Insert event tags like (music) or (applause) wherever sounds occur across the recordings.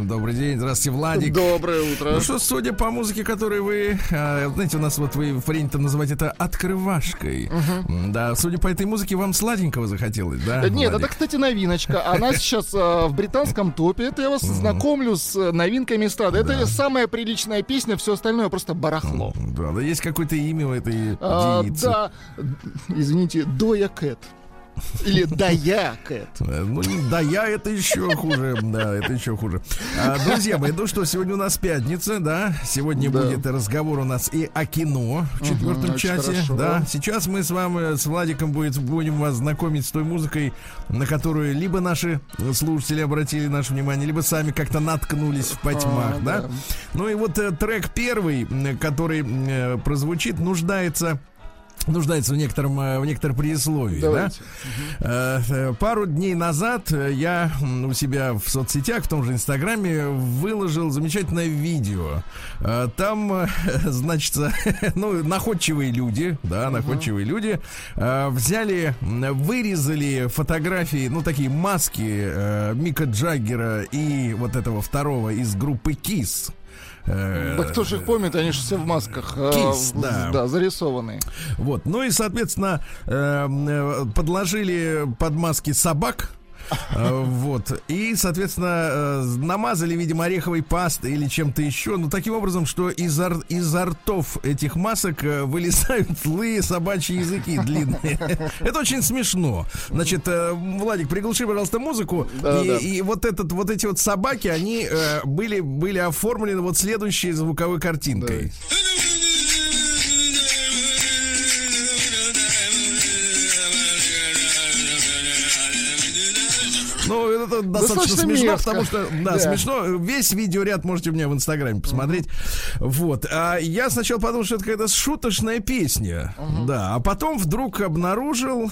Всем добрый день. Здравствуйте, Владик. Доброе утро. Ну что, судя по музыке, которую вы... Э, знаете, у нас вот вы принято называть это открывашкой. Угу. Да, судя по этой музыке, вам сладенького захотелось, да? Э, нет, Владик? это, кстати, новиночка. Она (laughs) сейчас э, в британском топе. Это я вас знакомлю с новинками эстрады. Это самая приличная песня, все остальное просто барахло. Да, да есть какое-то имя у этой а, девицы. Да, извините, Доя Кэт. Или да я, Кэт. Э, ну, да я, это еще хуже. Да, это еще хуже. А, друзья мои, ну что, сегодня у нас пятница, да? Сегодня да. будет разговор у нас и о кино в четвертом угу, часе. Да, сейчас мы с вами, с Владиком будет, будем вас знакомить с той музыкой, на которую либо наши слушатели обратили наше внимание, либо сами как-то наткнулись в потьмах, а, да? да? Ну и вот э, трек первый, э, который э, прозвучит, нуждается нуждается в некотором, э, в некотором предисловии. Да? Давайте. Э, э, Пару дней назад я у себя в соцсетях, в том же Инстаграме, выложил замечательное видео. Там, (laughs) значит, (laughs) ну, находчивые люди, да, находчивые люди э, взяли, вырезали фотографии, ну, такие маски Мика Джаггера и вот этого второго из группы Kiss. Э, Да кто же их помнит, они же все в масках. э, Кис, да. Да, зарисованные. Вот. Ну и, соответственно, э, подложили под маски собак. Э, Вот. И, соответственно, э, намазали, видимо, ореховой пастой или чем-то еще. Ну, таким образом, что из, ор- изо ртов этих масок э, вылезают (laughs) злые собачьи языки длинные. (laughs) Это очень смешно. Значит, Владик, приглуши, пожалуйста, музыку. Да, и, да. и вот, этот, вот эти вот собаки, они были, были оформлены вот следующей звуковой картинкой. Ну, это достаточно Достаточно смешно, мерзко. потому что, да, Да. смешно. Весь видеоряд можете у меня в Инстаграме посмотреть. Вот. А я сначала подумал, что это какая-то шуточная песня. Да. А потом вдруг обнаружил,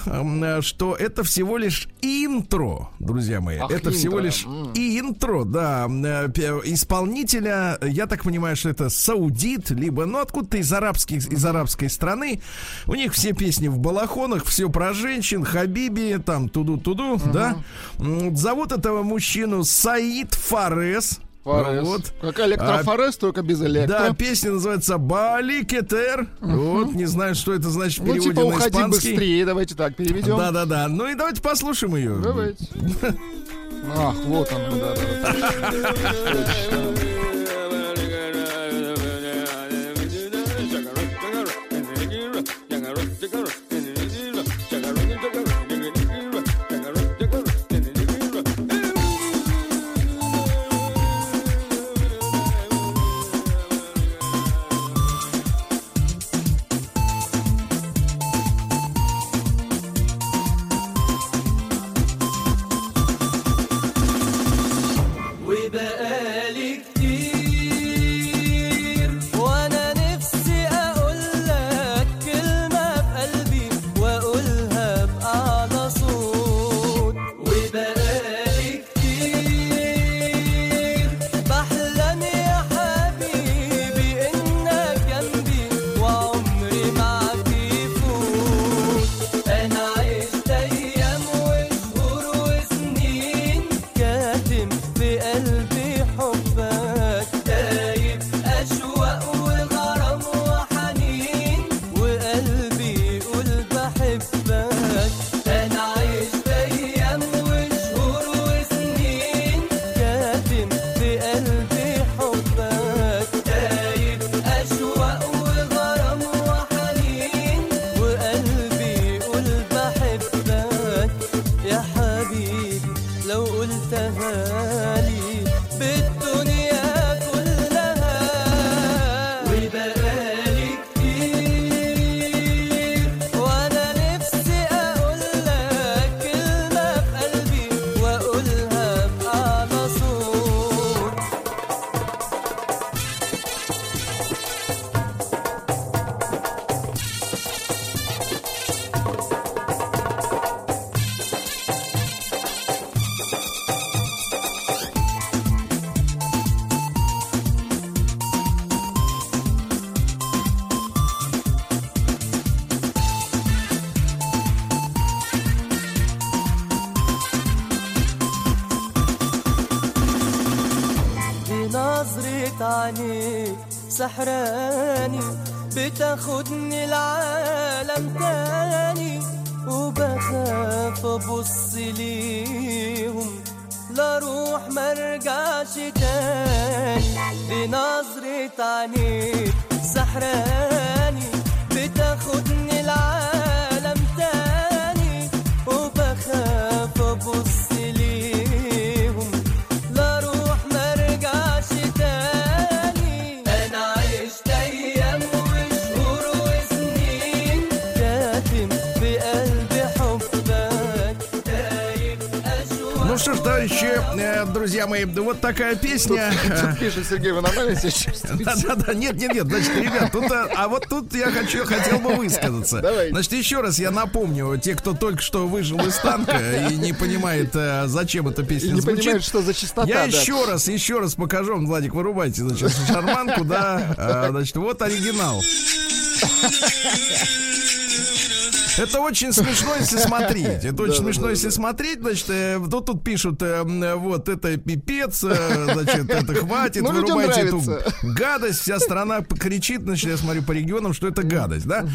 что это всего лишь интро, друзья мои. Ах, это всего интро. лишь интро, да. э, Исполнителя, я так понимаю, что это саудит, либо, ну, откуда-то из, арабских, из арабской страны. У них все песни в балахонах, все про женщин, Хабиби, там, туду-туду, да. Зовут этого мужчину Саид Фарес. Форес. Вот. Как электрофорез, только без электро. Да, песня называется Бали Кетер. Вот, не знаю, что это значит в ну, переводе типа, на уходи испанский. быстрее, давайте так переведем. Да, да, да. Ну и давайте послушаем ее. Давайте. (laughs) Ах, вот он, да, да. Такая песня. Тут пишет Сергей, вы нормально себя чувствуете? Да-да-да, нет, нет, нет, значит, ребят, тут, а, а вот тут я хочу, хотел бы высказаться. Давай. Значит, еще раз я напомню, те, кто только что выжил из танка и не понимает, э, зачем эта И песня не звучит. понимает, что за частота. Я да. еще раз, еще раз покажу вам, Владик, вырубайте, значит, шарманку, да, А, значит, вот оригинал. Это очень смешно, если (laughs) смотреть. Это очень смешно, если смотреть. Значит, э, вот тут пишут, э, м, вот это пипец, э, значит, это хватит, Ну, вырубайте эту гадость. Вся страна кричит, значит, я смотрю по регионам, что это гадость, да?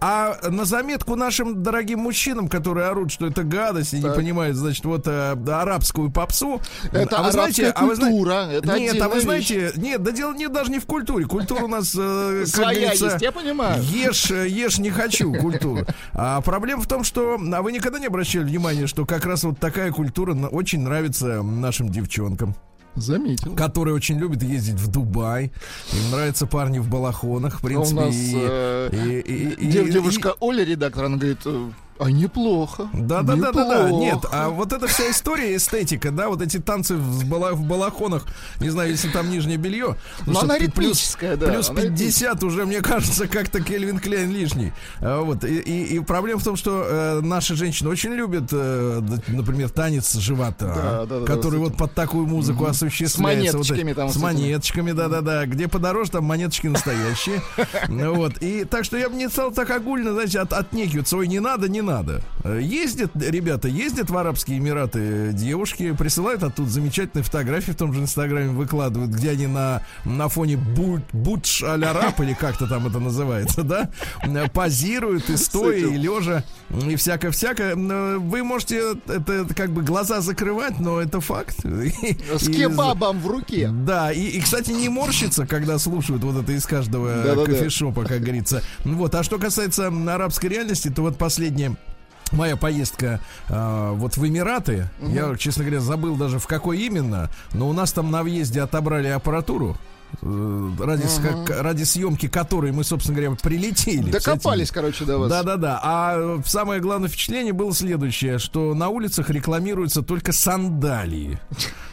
А на заметку нашим дорогим мужчинам, которые орут, что это гадость и не понимают, значит, вот э, арабскую попсу. Это а вы знаете, а культура, Нет, а вы знаете, нет, да дело не даже не в культуре. Культура у нас, э, как говорится, есть, я понимаю. Ешь, э, ешь не хочу культуру. (laughs) А проблема в том, что а вы никогда не обращали внимания, что как раз вот такая культура очень нравится нашим девчонкам, Заметил. которые очень любят ездить в Дубай. Им нравятся парни в балахонах, в А У принципе. нас и- э, и- и- и- дев- и- девушка Оля, редактор, она говорит, э, а неплохо. Да, да, да, да, да. неплохо». Нет, а вот эта вся история, эстетика, да, вот эти танцы в, бала- в балахонах, не знаю, если там нижнее белье. Но потому она что пи- плюс, ритмическая, да, Плюс она 50 уже, мне кажется, как-то Кельвин Клейн лишний. А, Вот. И, и- и проблема в том, что э, наши женщины очень любят, э, например, танец живота, Да, да, да, который с вот под такую музыку осуществляется. С монеточками вот, там, С монеточками, да-да-да. Где подороже, там монеточки настоящие. Ну (laughs) Вот. И так что я бы не стал так огульно, знаете, от, отнекиваться. Ой, не надо, не надо. Э, Ездят, ребята, ездят в Арабские Эмираты э, девушки, присылают оттуда замечательные фотографии в том же Инстаграме выкладывают, где они на, на фоне Бу- Будж аль Араб, или как-то там это называется, да, э, позируют и стоя, и лежа, и всякое-всякое. Вы можете это, как бы глаза закрывать, но это факт. С кебабом в руке. да, и, и, кстати, не морщится, когда слушают вот это из каждого кофешопа, как говорится. Вот, а что касается арабской реальности, то вот последняя Моя поездка э, вот в Эмираты, я, честно говоря, забыл даже в какой именно, но у нас там на въезде отобрали аппаратуру, э, ради, ска- ради съемки которой мы, собственно говоря, прилетели. Докопались, короче, до вас. Да-да-да. А э, самое главное впечатление было следующее, что на улицах рекламируются только сандалии.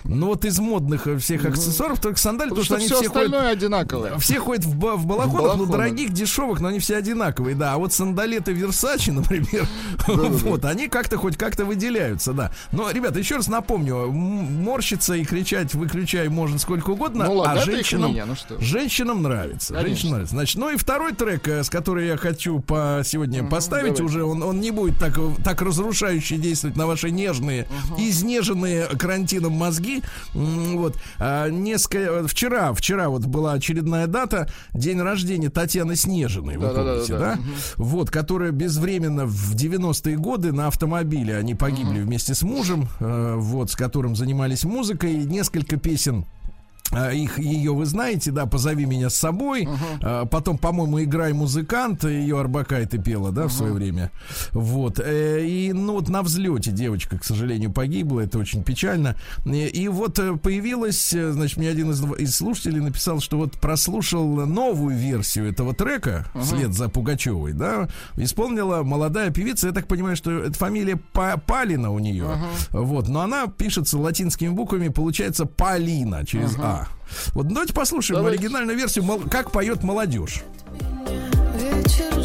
Ну вот из модных э, всех аксессуаров только сандалии, Потому потому, что что, все они все ходят... остальное одинаковое. Все ходят в, ба- в балахонах, ну, дорогих, дешевых, но они все одинаковые, да. А вот сандалеты Версачи, (laughs) например, вот, они как-то хоть как-то выделяются, да. Но, ребята, еще раз напомню, морщиться и кричать, выключай, можно сколько угодно, Ну а их женщинам, ну что. женщинам нравится. Конечно. Женщинам нравится. Значит, ну и второй трек, э, с который я хочу по сегодня поставить, давайте. уже он, он не будет так, э, так разрушающе действовать на ваши нежные, изнеженные карантином мозги. Вот. А, несколько, вчера, вчера вот была очередная дата, день рождения Татьяны Снежиной, вы Да-да-да-да, помните, да. да? Вот, которая безвременно в 90-е годы на автомобиле, они погибли вместе с мужем, э, вот, с которым занимались музыкой, несколько песен Их ее вы знаете, да, позови меня с собой. А, Потом, по-моему, играй музыкант. Ее Арбакайте пела, да, в свое время. Вот. Э, И, ну, вот на взлете девочка, к сожалению, погибла. Это очень печально. И, вот э, появилась, э, значит, мне один из, из слушателей написал, что вот прослушал новую версию этого трека вслед за Пугачевой, да, исполнила молодая певица. Я так понимаю, что это фамилия Па- Палина у нее. Вот. Но она пишется латинскими буквами, получается Полина через А. Вот давайте послушаем Давайте. оригинальную версию, как поет молодежь. Вечер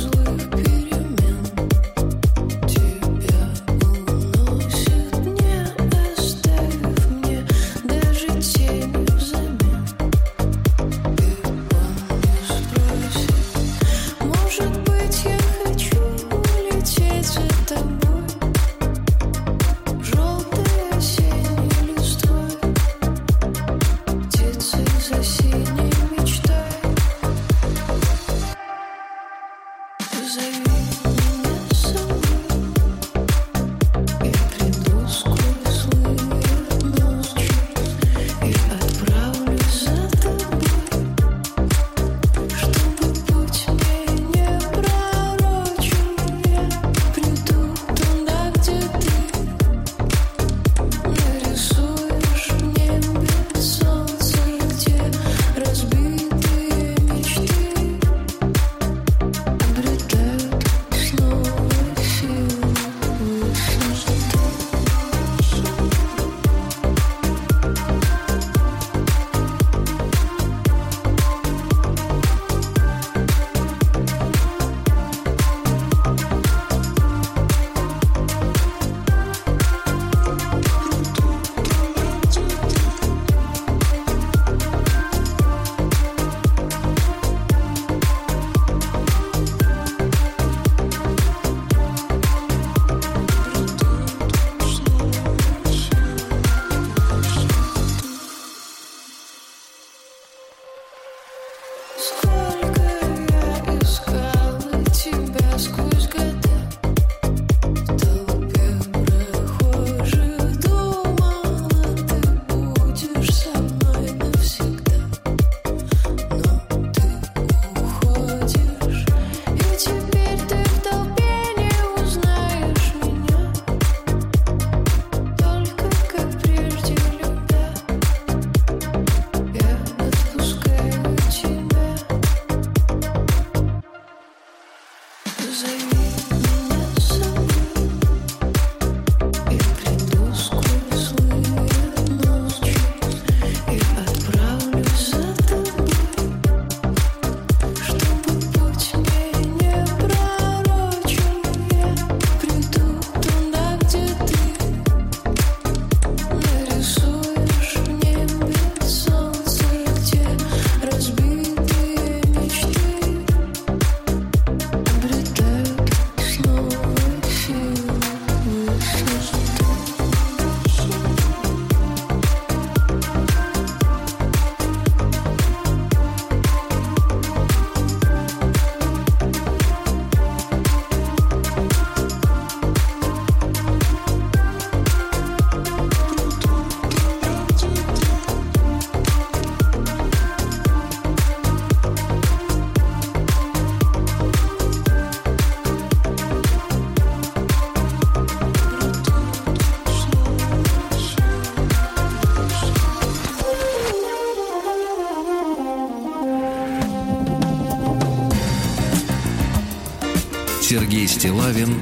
Стилавин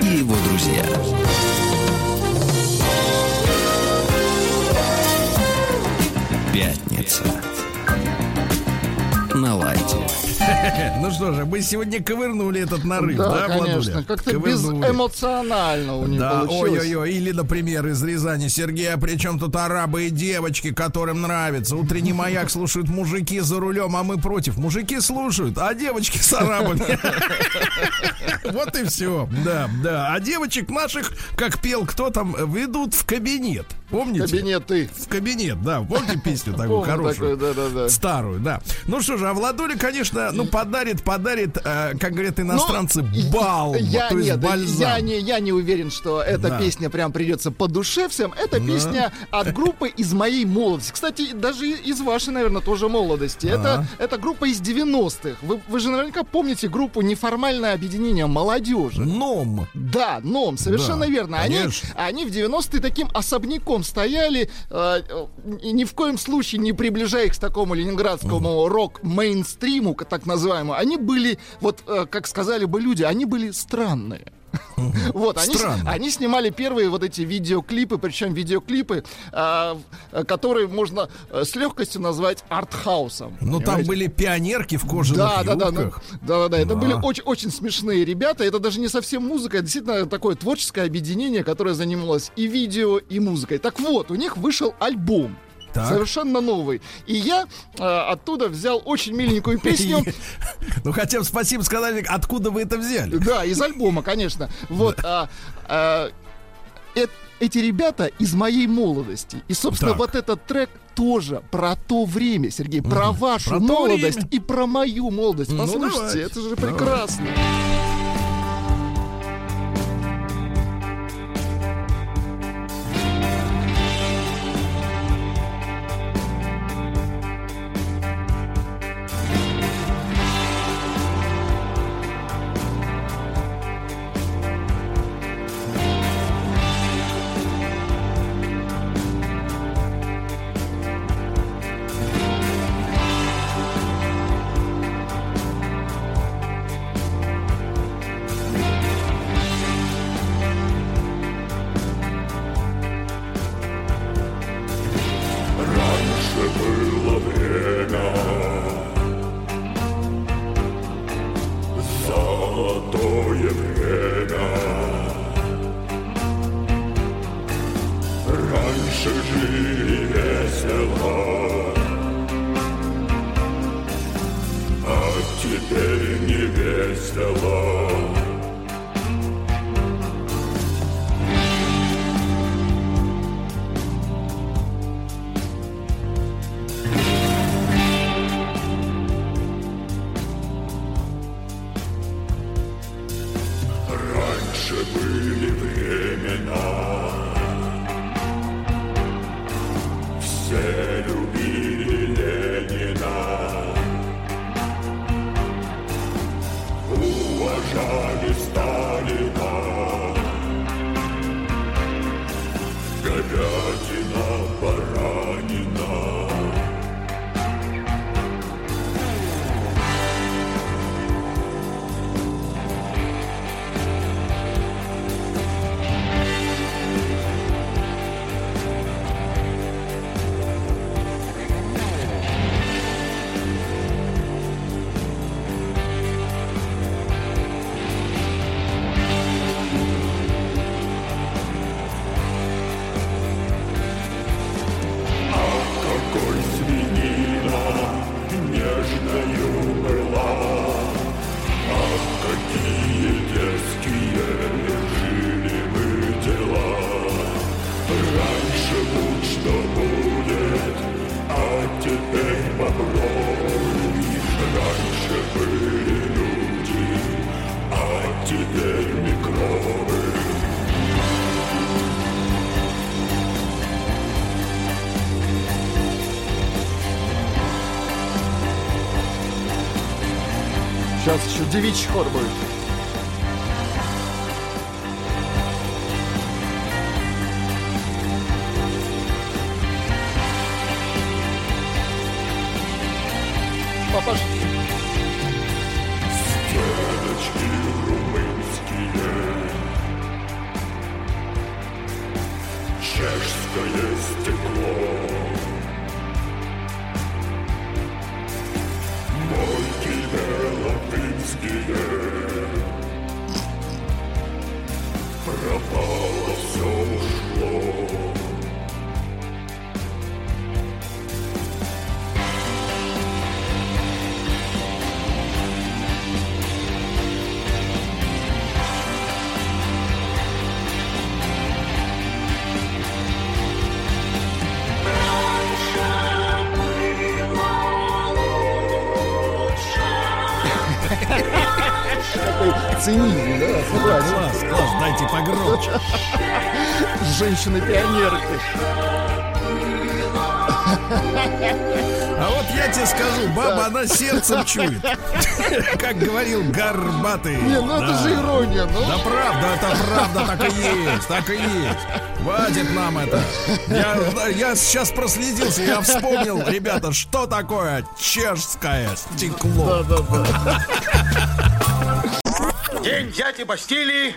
и его друзья. Пятница. На лайте. (laughs) Ну что же, мы сегодня ковырнули этот нарыв, да, Да, конечно. Владуля? Как-то безэмоционально у них Да, получилось. ой-ой-ой, или, например, из Рязани. Сергей, а при чем тут арабы и девочки, которым нравится? Утренний маяк слушают мужики за рулем, а мы против. Мужики слушают, а девочки с арабами. (laughs) Вот и все. Да, да. А девочек наших, как пел кто там, ведут в кабинет. Помните? Кабинеты. В кабинет, да. Помните песню такую хорошую? такое, да-да-да. Старую, да. Ну что же, а Владуля, конечно, ну подарит, подарит, э, как говорят иностранцы, балм, Я, то нет, я не, я не уверен, что эта Да. песня прям придется по душе всем. Это песня от группы из моей молодости. Кстати, даже из вашей, наверное, тоже молодости. Это, это группа из 90-х. Вы, вы же наверняка помните группу «Неформальное объединение молодежи». Ном. Да, ном, совершенно Да, верно. Они, они в 90-е таким особняком стояли, э, э, и ни в коем случае не приближая их к такому ленинградскому рок-мейнстриму, к- так называемому. Они были, вот э, как сказали бы люди, они были странные. Вот, они, Странно. они снимали первые вот эти видеоклипы, причем видеоклипы, э, которые можно э, с легкостью назвать артхаусом. Ну там были пионерки в кожаных Да, да, да, да, юбках. да, да, да. Это были очень, очень смешные ребята. Это даже не совсем музыка, это действительно такое творческое объединение, которое занималось и видео, и музыкой. Так вот, у них вышел альбом. Так. Совершенно новый. И я э, оттуда взял очень миленькую песню. (laughs) Ну хотя бы спасибо сказали, откуда вы это взяли. Да, из альбома, конечно. Вот. а, а, эти ребята из моей молодости. И, собственно, вот этот трек тоже про то время, Сергей, про вашу молодость и про мою молодость. Ну, Послушайте, это же прекрасно. Девичий хор будет. Женщины-пионерки. А вот я тебе скажу, баба, она сердцем чует. Как говорил Горбатый. Не, ну это Да. же ирония, ну. Да правда, это правда, так и есть, так и есть. Хватит нам это. Я, да, я сейчас проследился, я вспомнил, ребята, что такое чешское стекло. День дяди Бастилии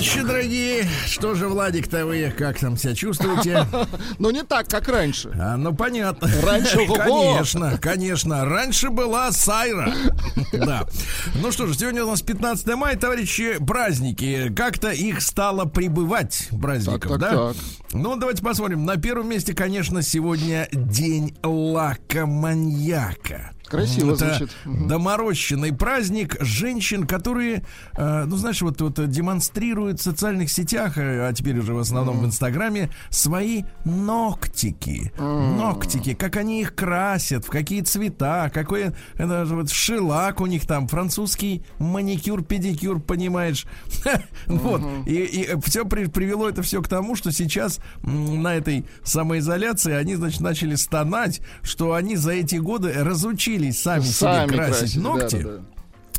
Товарищи дорогие, что же, Владик-то вы как там себя чувствуете? (laughs) Но не так, как раньше. А, ну понятно. Раньше. (laughs) Конечно, конечно. Раньше была Сайра. (laughs) Да. Ну что ж, сегодня у нас 15 мая, товарищи, праздники. Как-то их стало прибывать, праздников, Так, так, да? так. Ну, давайте посмотрим. На первом месте, конечно, сегодня День лакоманьяка. Красиво Это звучит. Доморощенный праздник женщин, которые, э, ну, знаешь, вот, вот демонстрируют в социальных сетях, э, а теперь уже в основном в Инстаграме, свои ногтики. Ногтики, как они их красят, в какие цвета, какой это вот шелак у них там, французский маникюр, педикюр, понимаешь? (laughs) Вот. И, все привело это все к тому, что сейчас на этой самоизоляции они, значит, начали стонать, что они за эти годы разучились сами, Сами себе красить, красить, ногти. да, да, да.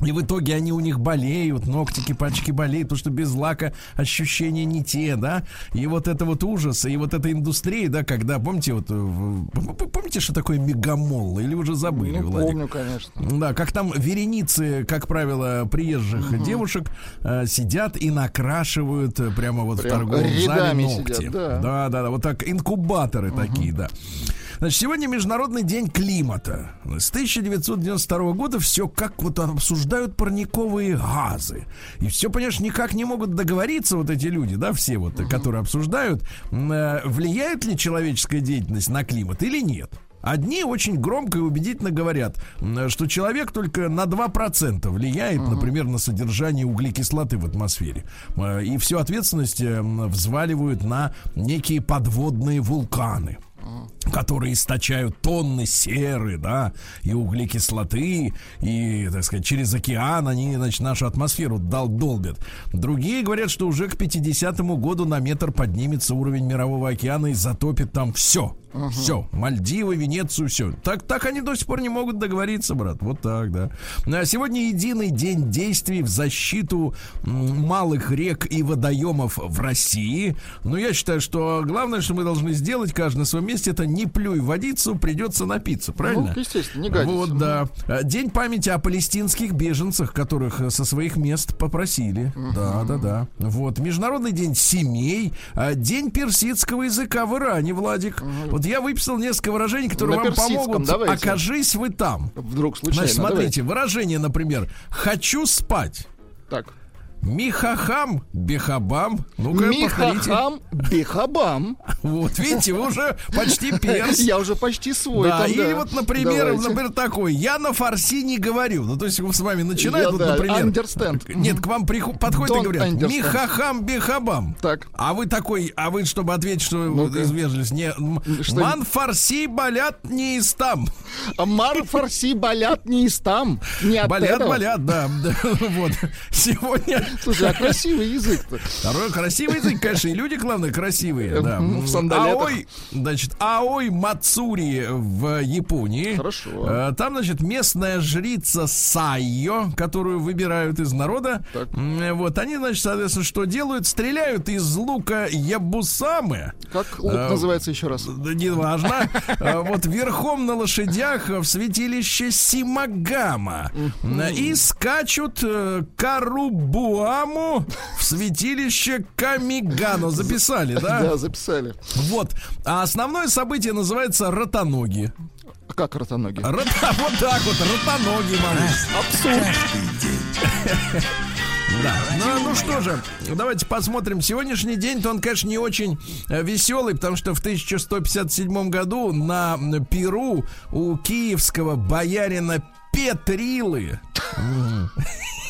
И в итоге они у них болеют, ногтики, пальчики болеют, потому что без лака ощущения не те, да. И вот это вот ужас, и вот эта индустрия, да, когда, помните, вот, э, в- помните, что такое мегамолл? Или уже забыли, Ну, Владик? помню, конечно. Да, как там вереницы, как правило, приезжих девушек э, сидят и накрашивают э, прямо вот в Прям торговом зале ногти. сидят, да. да, да, да, вот так инкубаторы такие, да. Значит, сегодня Международный день климата. С 1992 года все как вот обсуждают парниковые газы. И все, понимаешь, никак не могут договориться вот эти люди, да, все вот, которые обсуждают, э, влияет ли человеческая деятельность на климат или нет. Одни очень громко и убедительно говорят, м, что человек только на 2% влияет, например, на содержание углекислоты в атмосфере. Э, И всю ответственность э, м, взваливают на некие подводные вулканы которые источают тонны серы, да, и углекислоты, и, так сказать, через океан они, значит, нашу атмосферу дол- долбят. Другие говорят, что уже к 50 году на метр поднимется уровень мирового океана и затопит там все. Все. Мальдивы, Венецию, все. Так, так они до сих пор не могут договориться, брат. Вот так, да. А сегодня единый день действий в защиту малых рек и водоемов в России. Но я считаю, что главное, что мы должны сделать, каждый на своем месте, это не плюй в водицу, придется напиться, правильно? Ну, естественно, не годится. Вот, да. А, День памяти о палестинских беженцах, которых э, со своих мест попросили. Да, да, да. Вот. Международный день семей. а, День персидского языка в Иране, Владик. Вот я выписал несколько выражений, которые На вам помогут. давайте. Окажись вы там. Вдруг случайно. Значит, смотрите, выражение, например, хочу спать. Так. Михахам, бехабам. Ну-ка, повторите. Михахам Бихабам. Вот, видите, вы уже почти перс. (laughs) Я уже почти свой. Да, там, или вот, например, Давайте. например, такой, я на фарси не говорю. Ну, то есть с вами начинают, Я, вот, да, например. understand. Нет, к вам приху- подходят и говорят, understand. михахам бихабам. Так. А вы такой, а вы, чтобы ответить, что Ну-ка. из вежливости, не, Что? ман фарси болят не из там. А Мар фарси болят не из там. Не Болят, этого. болят, да, (laughs) Вот. Сегодня Слушай, а красивый язык-то. Второй красивый язык, конечно, и люди, главное, красивые. Да. В сандалетах. Аой, значит, Аой Мацури в Японии. Хорошо. Э, Там, значит, местная жрица Сайо, которую выбирают из народа. Так. Вот, они, значит, соответственно, что делают? Стреляют из лука Ябусамы. Как лук А, называется еще раз? Да неважно. А, Вот верхом на лошадях в святилище Симагама. И скачут э, Карубуаму в святилище Камигано. Записали, да? Да, записали. Вот. А основное событие называется ротоноги. А как ротоноги? Рота- (laughs) Вот так вот, ротоноги, малыш. Абсурд. (laughs) Да. Ну, ну что же, давайте посмотрим. Сегодняшний день-то он, конечно, не очень э, веселый, потому что в 1157 году на Перу у киевского боярина Петрилы. (laughs)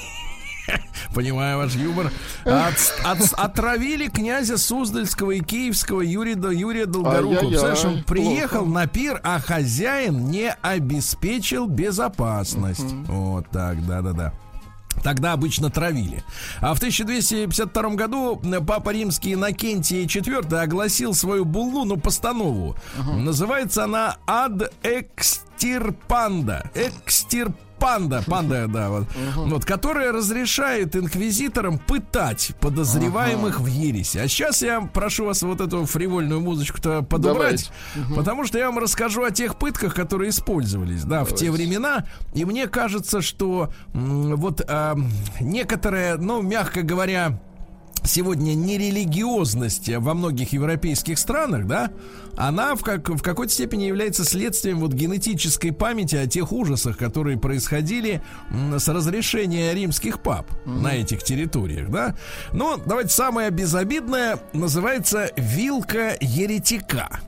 (laughs) Понимаю ваш юмор. От- от- отравили князя Суздальского и Киевского Юрия, Юрия Долгорукова. Представляешь, он приехал на пир, а хозяин не обеспечил безопасность. Вот так, да-да-да. Тогда обычно травили. А в 1252 году Папа Римский Иннокентий IV огласил свою буллу, ну, постанову. Называется она «Ad extirpanda». Экстирпанда, панда, да, вот, вот, которая разрешает инквизиторам пытать подозреваемых в ересе. А сейчас я прошу вас вот эту фривольную музычку-то подобрать, потому что я вам расскажу о тех пытках, которые использовались, да, в те времена. И мне кажется, что м, вот а, некоторая, ну, мягко говоря, сегодня нерелигиозность во многих европейских странах, да, она в, как, в какой-то степени является следствием вот генетической памяти о тех ужасах, которые происходили с разрешения римских пап на этих территориях, да. Но давайте самое безобидное называется вилка еретика.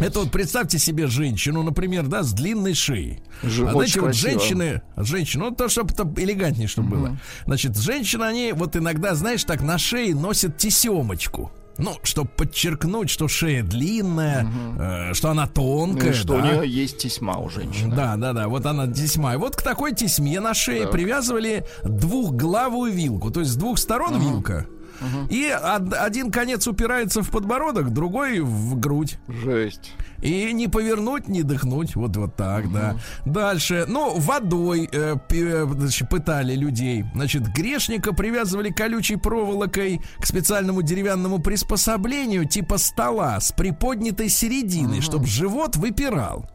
Это вот представьте себе женщину, например, да, с длинной шеей. Ж- а знаете, вот красиво. женщины, женщины, ну то, чтобы это элегантнее, чтобы было. Значит, женщины, они вот иногда, знаешь, так на шее носят тесемочку. Ну, чтобы подчеркнуть, что шея длинная, э, что она Ну тонкая. и что у да. нее есть тесьма у женщины. Да, да, да. Вот она тесьма. И вот к такой тесьме на шее привязывали двухглавую вилку. То есть с двух сторон вилка. И од- один конец упирается в подбородок, другой в грудь. Жесть. И не повернуть, не дыхнуть. Вот, вот так, да. Дальше. Ну, водой э, э, значит, пытали людей. Значит, грешника привязывали колючей проволокой к специальному деревянному приспособлению типа стола с приподнятой серединой, чтобы живот выпирал.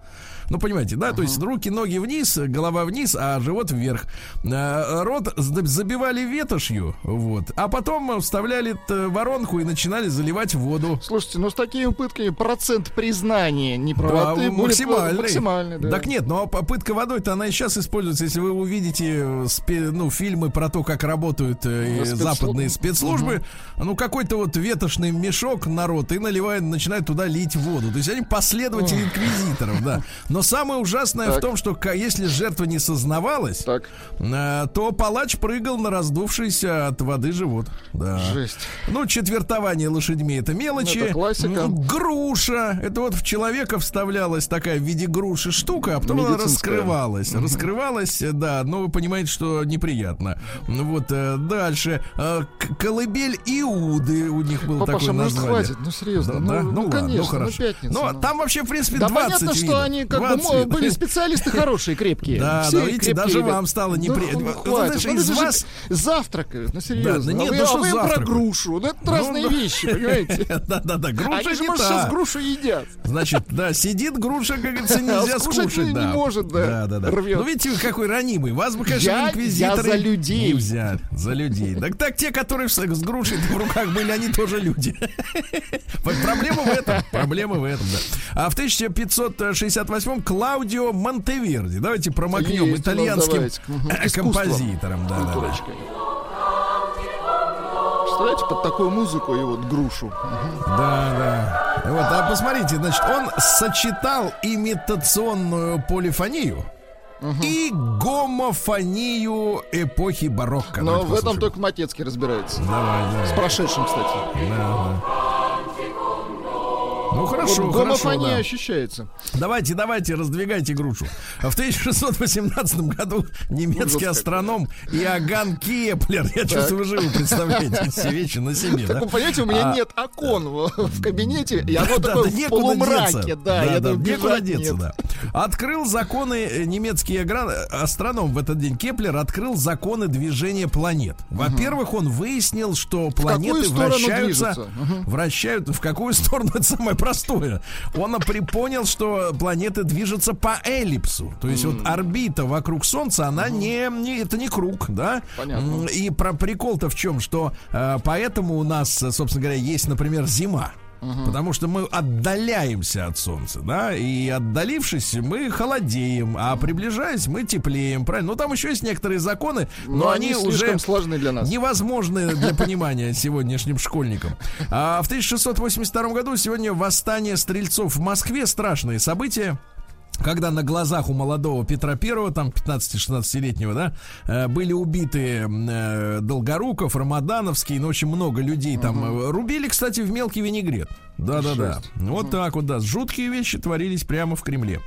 Ну, понимаете, да? То есть руки, ноги вниз, голова вниз, а живот вверх. Э, Рот забивали ветошью, вот. А потом вставляли воронку и начинали заливать воду. Слушайте, ну с такими пытками процент признания Да, неправоты будет максимальный. максимальный, да. Так нет, но попытка водой-то она и сейчас используется. Если вы увидите э, ну, фильмы про то, как работают э, Да, спецслу- западные спецслужбы, ну какой-то вот ветошный мешок народ и наливает, начинает туда лить воду. То есть они последователи инквизиторов, да. Но (laughs) самое ужасное в Так. том, что если жертва не сознавалась, Так, э, то палач прыгал на раздувшийся от воды живот. Да. жесть. Ну, четвертование лошадьми это мелочи. Это классика. Груша. Это вот в человека вставлялась такая в виде груши штука, а потом она раскрывалась. Раскрывалась, э, да, но вы понимаете, что неприятно. Ну Вот э, дальше. Э, Колыбель Иуды у них было Папаша, такое может, название. хватит? Ну, серьезно. Да, ну, да? ну, ладно, конечно, ну хорошо. пятница. Но ну. там вообще, в принципе, Да 20 понятно, что видов. они как бы 20 видов. были специалисты хорошие, крепкие. Да, Все да, видите, даже ребята. вам стало Ну, непри- ну, Вы хватит. знаете, Ну, из вас- завтракают, ну серьезно. Да, да нет, а вы, ну а что вы про грушу. Ну, это Ну, разные да. вещи, понимаете? (laughs) Да-да-да, груша Они же, может, сейчас грушу едят. Значит, да, сидит груша, как говорится, (laughs) А нельзя скушать скушать, не да. может, да. Да, да, да. Рвет. Ну, видите, какой ранимый. Вас бы, конечно, инквизиторы я за людей. не взяли. За людей. Так, так те, которые с грушей в руках были, они тоже люди. (laughs) Проблема в этом. Проблема в этом, да. А в 1568 Клаудио Монтеверди. Давайте промокнем Есть итальянским э, композитором. Да, да, да. Представляете, под такую музыку и вот грушу. Да, да. Вот, а посмотрите, значит, он сочетал имитационную полифонию и гомофонию эпохи барокко. Но в этом только Матецкий разбирается. Давай, давай. С прошедшим, кстати. Да, да. Ну хорошо, Вот хорошо, гомофония да. ощущается. Давайте, давайте, раздвигайте грушу. В 1618 году немецкий Ужас астроном Иоганн Кеплер, я чувствую, вы живо представляете все вещи на себе, Как да? вы понимаете, у меня А, нет окон в, в кабинете, и оно да, такое да, в полумраке. деться. Да, я думаю, некуда деться, нет. да. Открыл законы э, немецкий агра- астроном в этот день Кеплер открыл законы движения планет. Во-первых, он выяснил, что планеты вращаются, вращают в какую сторону это самое простое. Он припонял, что планеты движутся по эллипсу, то есть вот орбита вокруг Солнца, она не, не это не круг, да? Понятно. И про прикол-то в чем, что э, поэтому у нас, собственно говоря, есть, например, зима. Потому что мы отдаляемся от Солнца, да, и отдалившись, мы холодеем, а приближаясь, мы теплеем, правильно? Ну, там еще есть некоторые законы, но, Но они, они уже сложны для нас. невозможны для понимания сегодняшним школьникам. А в 1682 году сегодня восстание стрельцов в Москве, страшные события. Когда на глазах у молодого Петра Первого, там 15-16-летнего, да, э, были убиты э, Долгоруков, Рамадановский, ну, очень много людей там э, рубили, кстати, в мелкий винегрет. Да-да-да. Вот так вот, да. Жуткие вещи творились прямо в Кремле.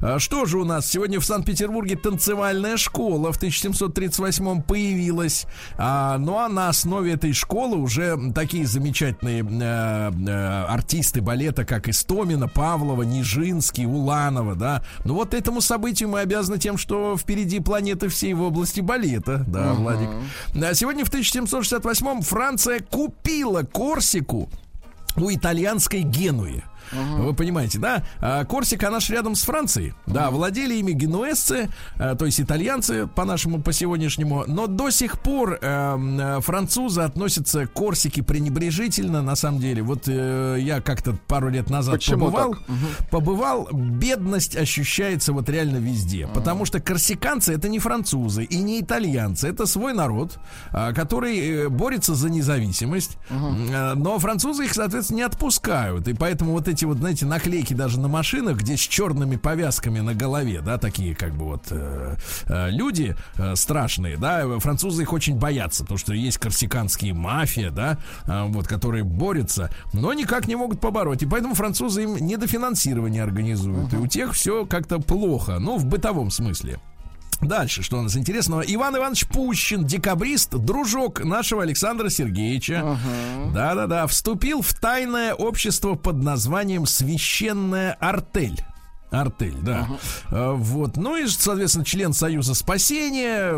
А Что же у нас? Сегодня в Санкт-Петербурге танцевальная школа в 1738 появилась. А, ну а на основе этой школы уже такие замечательные э, э, артисты балета, как Истомина, Павлова, Нижинский, Уланова, да. Ну вот этому событию мы обязаны тем, что впереди планеты всей в области балета, да, Владик. А сегодня в 1768 Франция купила Корсику у итальянской Генуи. Вы понимаете, да? А, Корсика, она ж рядом с Францией. Да, владели ими генуэзцы, а, то есть итальянцы, по-нашему, по сегодняшнему. Но до сих пор эм, э, французы относятся к Корсике пренебрежительно, на самом деле. Вот э, я как-то пару лет назад Почему побывал. так? Побывал, бедность ощущается вот реально везде. Потому что корсиканцы это не французы и не итальянцы, это свой народ, а, который э, борется за независимость. Э, Но французы их, соответственно, не отпускают. И поэтому вот эти вот, знаете, наклейки даже на машинах, где с черными повязками на голове, да, такие как бы вот э, э, люди э, страшные, да, французы их очень боятся, потому что есть корсиканские мафия, да, э, вот, которые борются, но никак не могут побороть. И поэтому французы им недофинансирование организуют. И у тех все как-то плохо, ну, в бытовом смысле. Дальше, что у нас интересного? Иван Иванович Пущин, декабрист, дружок нашего Александра Сергеевича. Да-да-да, вступил в тайное общество под названием «Священная артель». Артель, да. А, Вот. Ну и, соответственно, член Союза спасения,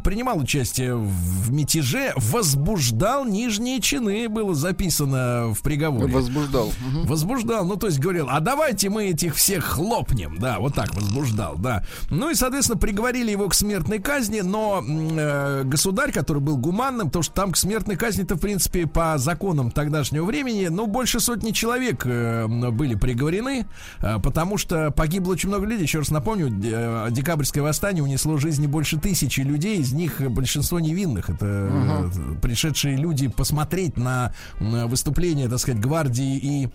принимал участие в мятеже, возбуждал нижние чины, было записано в приговоре. Возбуждал. Мгм. Возбуждал, ну то есть говорил, а давайте мы этих всех хлопнем, да, вот так возбуждал, да. Ну и, соответственно, приговорили его к смертной казни, но э, государь, который был гуманным, потому что там к смертной казни-то, в принципе, по законам тогдашнего времени, ну, больше сотни человек э, были приговорены, э, потому что погибло очень много людей. Еще раз напомню, э, декабрьское восстание унесло жизни больше тысячи людей, из них большинство невинных. Это э, пришедшие люди посмотреть на выступление, так сказать, гвардии и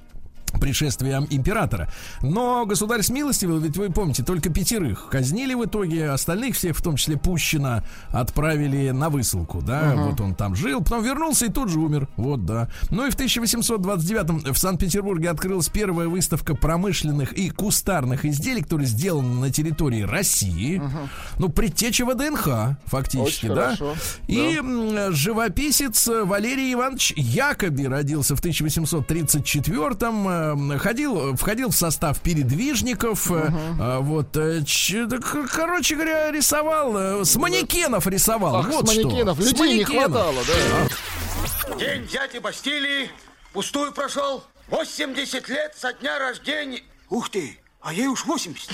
пришествия императора. Но государь смилостивил, ведь вы помните, только пятерых казнили в итоге, остальных всех, в том числе Пущина, отправили на высылку, да, вот он там жил, потом вернулся и тут же умер, вот, да. Ну и в 1829 в Санкт-Петербурге открылась первая выставка промышленных и кустарных изделий, которые сделаны на территории России, ну, предтеча ВДНХ, фактически, Очень да. хорошо, И м, живописец Валерий Иванович Якоби родился в 1834-м, э, ходил, входил в состав передвижников, э, вот, э, ч- да, к- короче говоря, рисовал, э, с манекенов рисовал, Ах, вот с что. манекенов. С Людей не манекенов. хватало, да. День дяди Бастилии пустую прошел. 80 лет со дня рождения. Ух ты, а ей уж 80.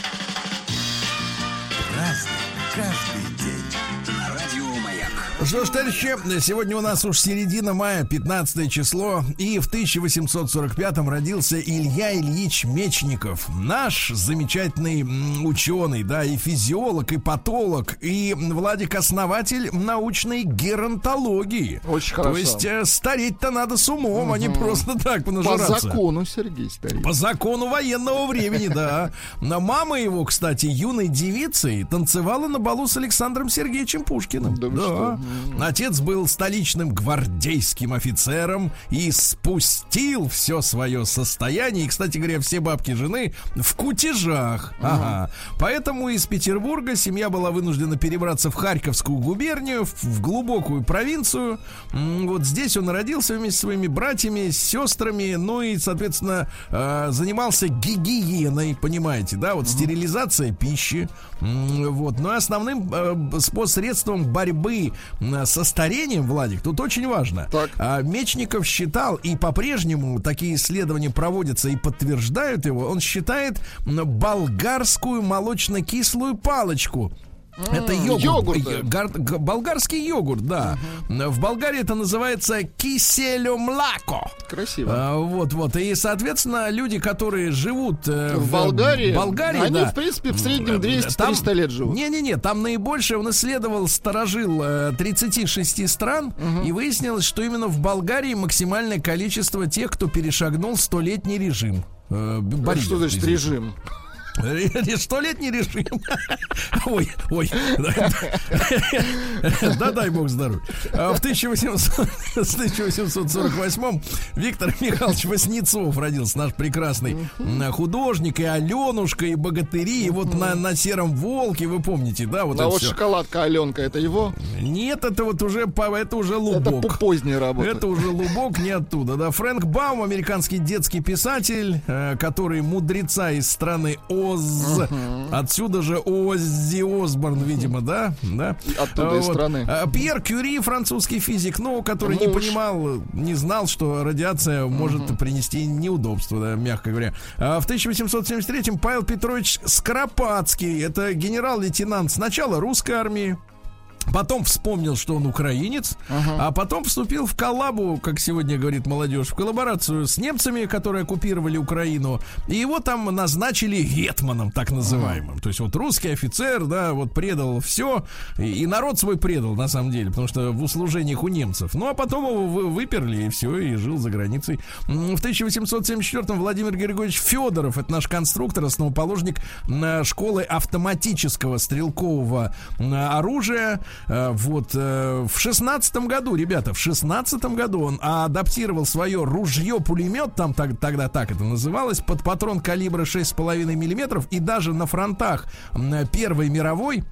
Что ж, товарищи, сегодня у нас уж середина мая, 15 число, и в 1845-м родился Илья Ильич Мечников, наш замечательный ученый, да, и физиолог, и патолог, и Владик основатель научной геронтологии. Очень То хорошо. есть э, стареть-то надо с умом, а не просто так По понажираться. закону, Сергей старик. По закону военного времени, да. Но мама его, кстати, юной девицей танцевала на балу с Александром Сергеевичем Пушкиным. Да что? Отец был столичным гвардейским офицером и спустил все свое состояние. И, кстати говоря, все бабки жены в кутежах. Ага. Поэтому из Петербурга семья была вынуждена перебраться в Харьковскую губернию, в, в глубокую провинцию. Вот здесь он родился вместе со своими братьями, сестрами, ну и, соответственно, э, занимался гигиеной, понимаете, да, вот стерилизация пищи. Вот. Но основным э, средством борьбы со старением, Владик, тут очень важно. Так. А, Мечников считал, и по-прежнему такие исследования проводятся и подтверждают его, он считает болгарскую молочно-кислую палочку. Это йогурт. Э, г- болгарский йогурт, да. В Болгарии это называется киселю млако. Красиво. А, вот, вот. И, соответственно, люди, которые живут э, В Болгарии, Болгарии, они, да. в принципе, в среднем М, 200-300 лет живут. Не-не-не, там наибольшее он исследовал, сторожил э, 36 стран, и выяснилось, что именно в Болгарии максимальное количество тех, кто перешагнул столетний режим. Э, А Борис, что значит извините. Режим? Ре- Столетний режим. (laughs) Ой, ой. Да дай бог здоровья. А В 1800 с 1848 Виктор Михайлович Васнецов родился, наш прекрасный художник, и Аленушка, и богатыри, и вот на, на сером волке, вы помните, да, вот А это вот шоколадка Аленка, это его? Нет, это вот уже, это уже Это лубок. по поздней работе. Это уже лубок не оттуда, да. Фрэнк Баум, американский детский писатель, э, который мудреца из страны Оз. Отсюда же Оззи Осборн, видимо, да? да? Оттуда, А, из страны. А, Пьер Кюри, французский физик, ну, который не Муж. понимал, не знал, что радиация может принести неудобства, да, мягко говоря. А в 1873-м Павел Петрович Скоропадский, это генерал-лейтенант сначала русской армии, Потом вспомнил, что он украинец, а потом вступил в коллабу, как сегодня говорит молодежь, в коллаборацию с немцами, которые оккупировали Украину. И его там назначили гетманом, так называемым. То есть вот русский офицер, да, вот предал все, и, и народ свой предал, на самом деле, потому что в услужениях у немцев. Ну, а потом его вы- выперли, и все, и жил за границей. В 1874-м Владимир Григорьевич Федоров, это наш конструктор, основоположник м, школы автоматического стрелкового оружия. Э, Вот э, в шестнадцатом году, ребята, в шестнадцатом году он адаптировал свое ружье-пулемет, там так- тогда так это называлось, под патрон калибра 6,5 миллиметров, и даже на фронтах Первой мировой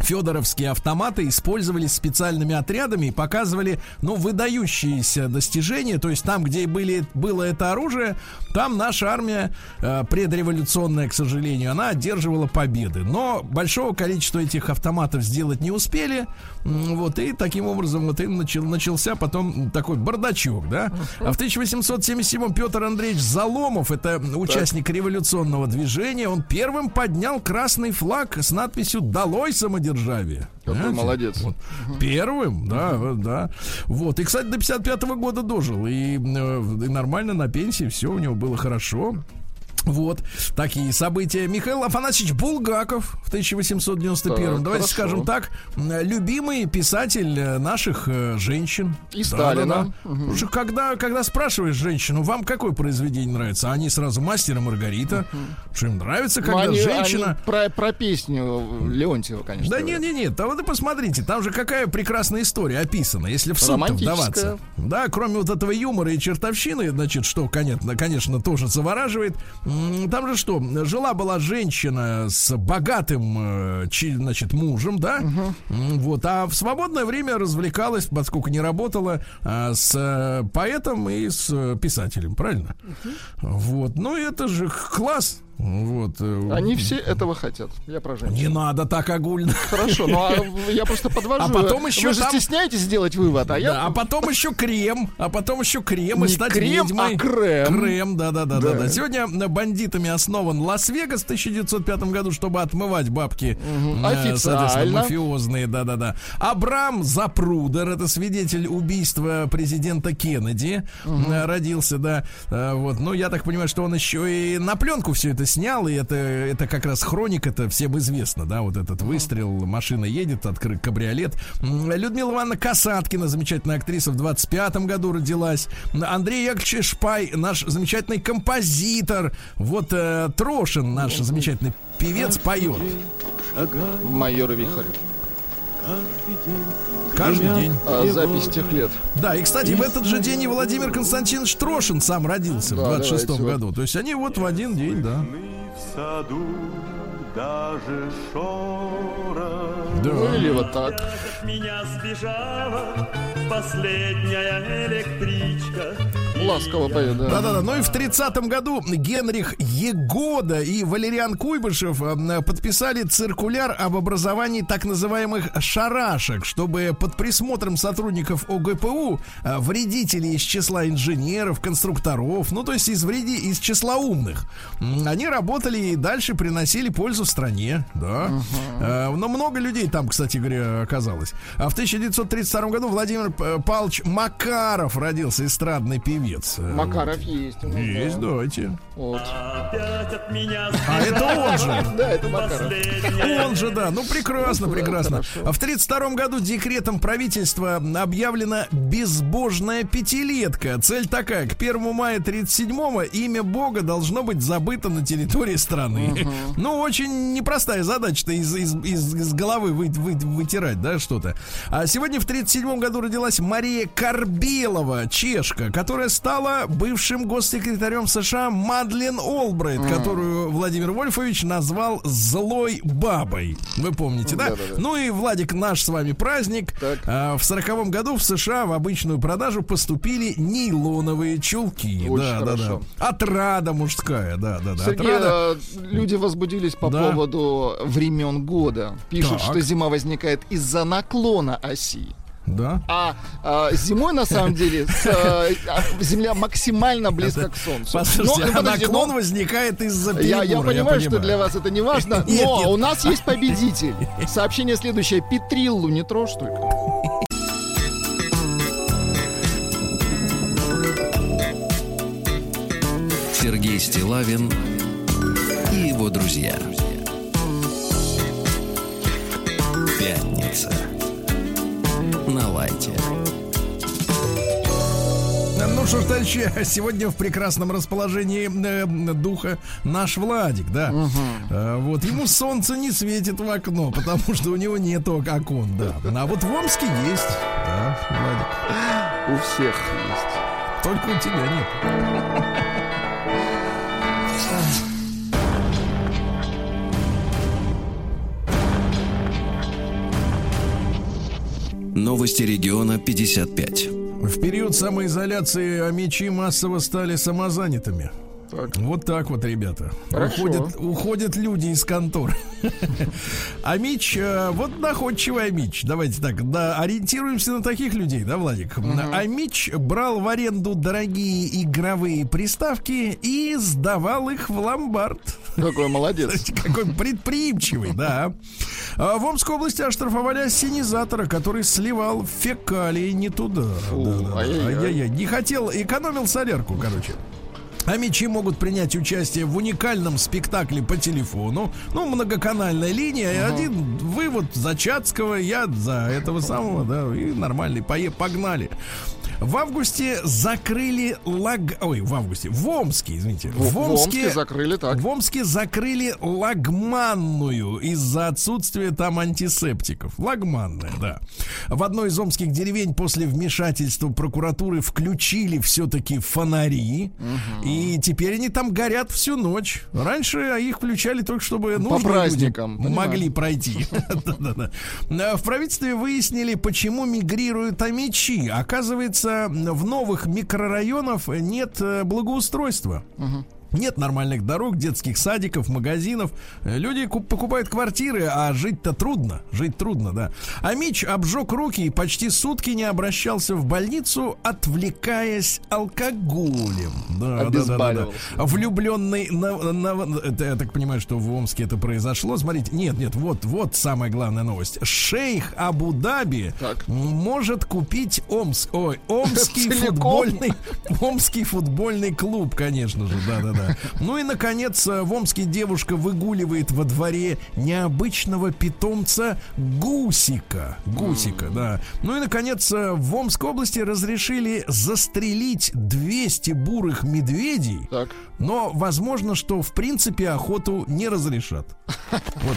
Федоровские автоматы использовались специальными отрядами и показывали, ну, выдающиеся достижения. То есть там, где были, было это оружие, там наша армия, э, предреволюционная, к сожалению, она одерживала победы. Но большого количества этих автоматов сделать не успели. Вот, и таким образом вот и начал, начался потом такой бардачок, да. А в 1877 Петр Андреевич Заломов, это участник революционного движения, он первым поднял красный флаг с надписью «Долой самодержавие». Какой молодец. Вот. Первым, да, да. Вот. И, кстати, до 55 года дожил. И, э, и нормально на пенсии, все у него было хорошо. Вот такие события. Михаил Афанасьевич Булгаков в 1891. Так, Давайте хорошо. скажем так, любимый писатель э, наших э, женщин. И Сталина. Потому что когда, когда спрашиваешь женщину, вам какое произведение нравится, они сразу мастер и Маргарита. Что им нравится, когда они- женщина. они про, про песню Леонтьева, конечно. Да нет, нет, нет, а вот и посмотрите, там же какая прекрасная история описана, если в Романтическая. вдаваться. Да, кроме вот этого юмора и чертовщины, значит, что, конечно, конечно, тоже завораживает. Там же что, жила-была женщина с богатым, э, чи- значит, мужем, да, М, вот, а в свободное время развлекалась, поскольку не работала, а, с э, поэтом и с э, писателем, правильно? Вот, ну это же класс. Вот. э, Они все этого хотят. Я про женщин. Не надо так огульно. Хорошо, ну а (laughs) я просто подвожу. А потом еще Вы же там- стесняетесь сделать вывод, а я... Да, а потом еще крем, а потом еще крем и Не стать крем, ведьмой. а крем. Крем, да, да. Сегодня бандитами основан Лас-Вегас в 1905 году, чтобы отмывать бабки. э, Официально. соответственно, мафиозные, да, да, да. Абрам Запрудер, это свидетель убийства президента Кеннеди, э, родился, да. Вот, ну я так понимаю, что он еще и на пленку все это снял, и это, это как раз хроник, это всем известно, да, вот этот выстрел, машина едет, открыт кабриолет. Людмила Ивановна Касаткина, замечательная актриса, в 25 году родилась. Андрей Яковлевич Шпай, наш замечательный композитор. Вот э, Трошин, наш замечательный певец, поет. Майор Вихарь. Каждый день. А, запись тех лет. Да, и, кстати, в этот же день и Владимир Константинович Трошин сам родился Да, в 26 давайте вот. году. То есть они вот в один день, да. В саду даже шорох. Ну или вот так. От меня сбежала последняя электричка. Ласково поет, да. Да-да-да. Ну и в 30-м году Генрих Егода и Валериан Куйбышев э, подписали циркуляр об образовании так называемых шарашек, чтобы под присмотром сотрудников ОГПУ э, вредители из числа инженеров, конструкторов, ну то есть из вреди из числа умных, они работали и дальше приносили пользу стране, да. Э, Но много людей там, кстати говоря, оказалось. А в 1932 году Владимир Павлович Макаров родился, эстрадный певец. Э, Макаров есть. нас, есть, да. давайте. Вот. Опять от меня А это он же. Да, это Макаров. Он же, да. Ну, прекрасно, Ну, прекрасно. А в 32 году декретом правительства объявлена безбожная пятилетка. Цель такая. К 1 мая 37 имя Бога должно быть забыто на территории страны. Ну, очень непростая задача-то из, из, из- из головы вы- вы- вытирать, да, что-то. А сегодня в 37 году родилась Мария Карбелова, чешка, которая стала бывшим госсекретарем США Мадлен Олбрайт, которую Владимир Вольфович назвал злой бабой. Вы помните, да? Да-да-да. Ну и Владик, наш с вами праздник. Так. А, в сороковом году в США в обычную продажу поступили нейлоновые чулки. Очень да, да, хорошо. да. Отрада мужская, да, да, да. Сергей, Отрада. э, люди возбудились по Да. поводу времен года. Пишут, Так. что зима возникает из-за наклона оси. Да. А, а, зимой, на самом деле, с, э, а, Земля максимально близко к Солнцу. Послушайте, Но, а подожди, наклон но- возникает из-за я, я понимаю, что понимаю. для вас это не важно, (laughs) Нет, но нет. у нас есть победитель. (laughs) Сообщение следующее. Петриллу не трожь только. Сергей Стилавин и его друзья. Пятница. На лайте. Ну что ж, товарищи, (laughs) сегодня в прекрасном расположении э, духа наш Владик, да. Э, вот ему солнце не светит в окно, (laughs) потому что у него нет окон, да. А вот в Омске есть, да, Владик. У всех есть. Только у тебя нет. (laughs) Новости региона 55. В период самоизоляции амичи массово стали самозанятыми. Так. Вот так вот, ребята. Хорошо. Уходят, уходят люди из контор. А Мич, э, вот находчивый Амич. Давайте так, да, ориентируемся на таких людей, да, Владик? А Мич брал в аренду дорогие игровые приставки и сдавал их в ломбард. Какой молодец. (laughs) Какой предприимчивый, да. А в Омской области оштрафовали ассенизатора, который сливал фекалии не туда. Не хотел, экономил солярку, короче. А мечи могут принять участие в уникальном спектакле по телефону. Ну, многоканальная линия. И один вывод за Чацкого, я за этого самого, да, и нормальный. Пое- Погнали. В августе закрыли лаг... Ой, в августе. В Омске, извините. В, в Омске закрыли так. В Омске закрыли лагманную из-за отсутствия там антисептиков. Лагманная, да. В одной из омских деревень после вмешательства прокуратуры включили все-таки фонари. И теперь они там горят всю ночь. Раньше их включали только чтобы По нужные праздникам, люди понимаю. могли пройти. (laughs) В правительстве выяснили, почему мигрируют амичи. Оказывается, в новых микрорайонах нет э, благоустройства. Нет нормальных дорог, детских садиков, магазинов. Э, Люди куп- покупают квартиры, а жить-то трудно. Жить трудно, да. А Мич обжег руки и почти сутки не обращался в больницу, отвлекаясь алкоголем. Да, да, да, да, да. Влюбленный на, на- это я так понимаю, что в Омске это произошло. Смотрите, нет, нет, вот, вот самая главная новость. Шейх Абу-Даби может купить Омск, ой, Омский футбольный, Омский футбольный клуб, конечно же, да, да, да. Ну и наконец э, в Омске девушка выгуливает во дворе необычного питомца гусика, гусика, да. Ну и наконец э, в Омской области разрешили застрелить 200 бурых медведей. Так. Но возможно, что в принципе охоту не разрешат. (laughs) Вот.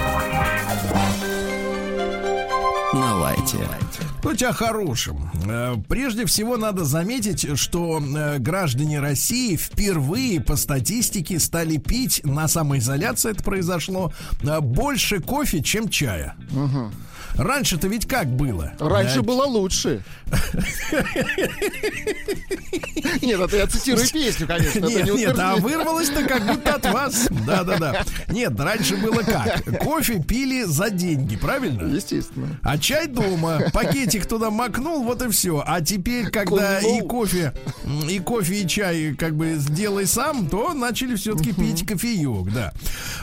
На лайте. Будь о хорошем. Э, Прежде всего надо заметить, что э, граждане России впервые по статистике стали пить, на самоизоляции это произошло, э, больше кофе, чем чая. Раньше-то ведь как было? Раньше Э, было лучше. Нет, это я цитирую песню, конечно. это Нет, не нет, а вырвалось-то как будто от вас. Да-да-да. Нет, раньше было как? Кофе пили за деньги, правильно? Естественно. А чай дома, пакетик туда макнул, вот и все. А теперь, когда и кофе, и кофе, и чай как бы сделай сам, то начали все-таки пить кофеек, да.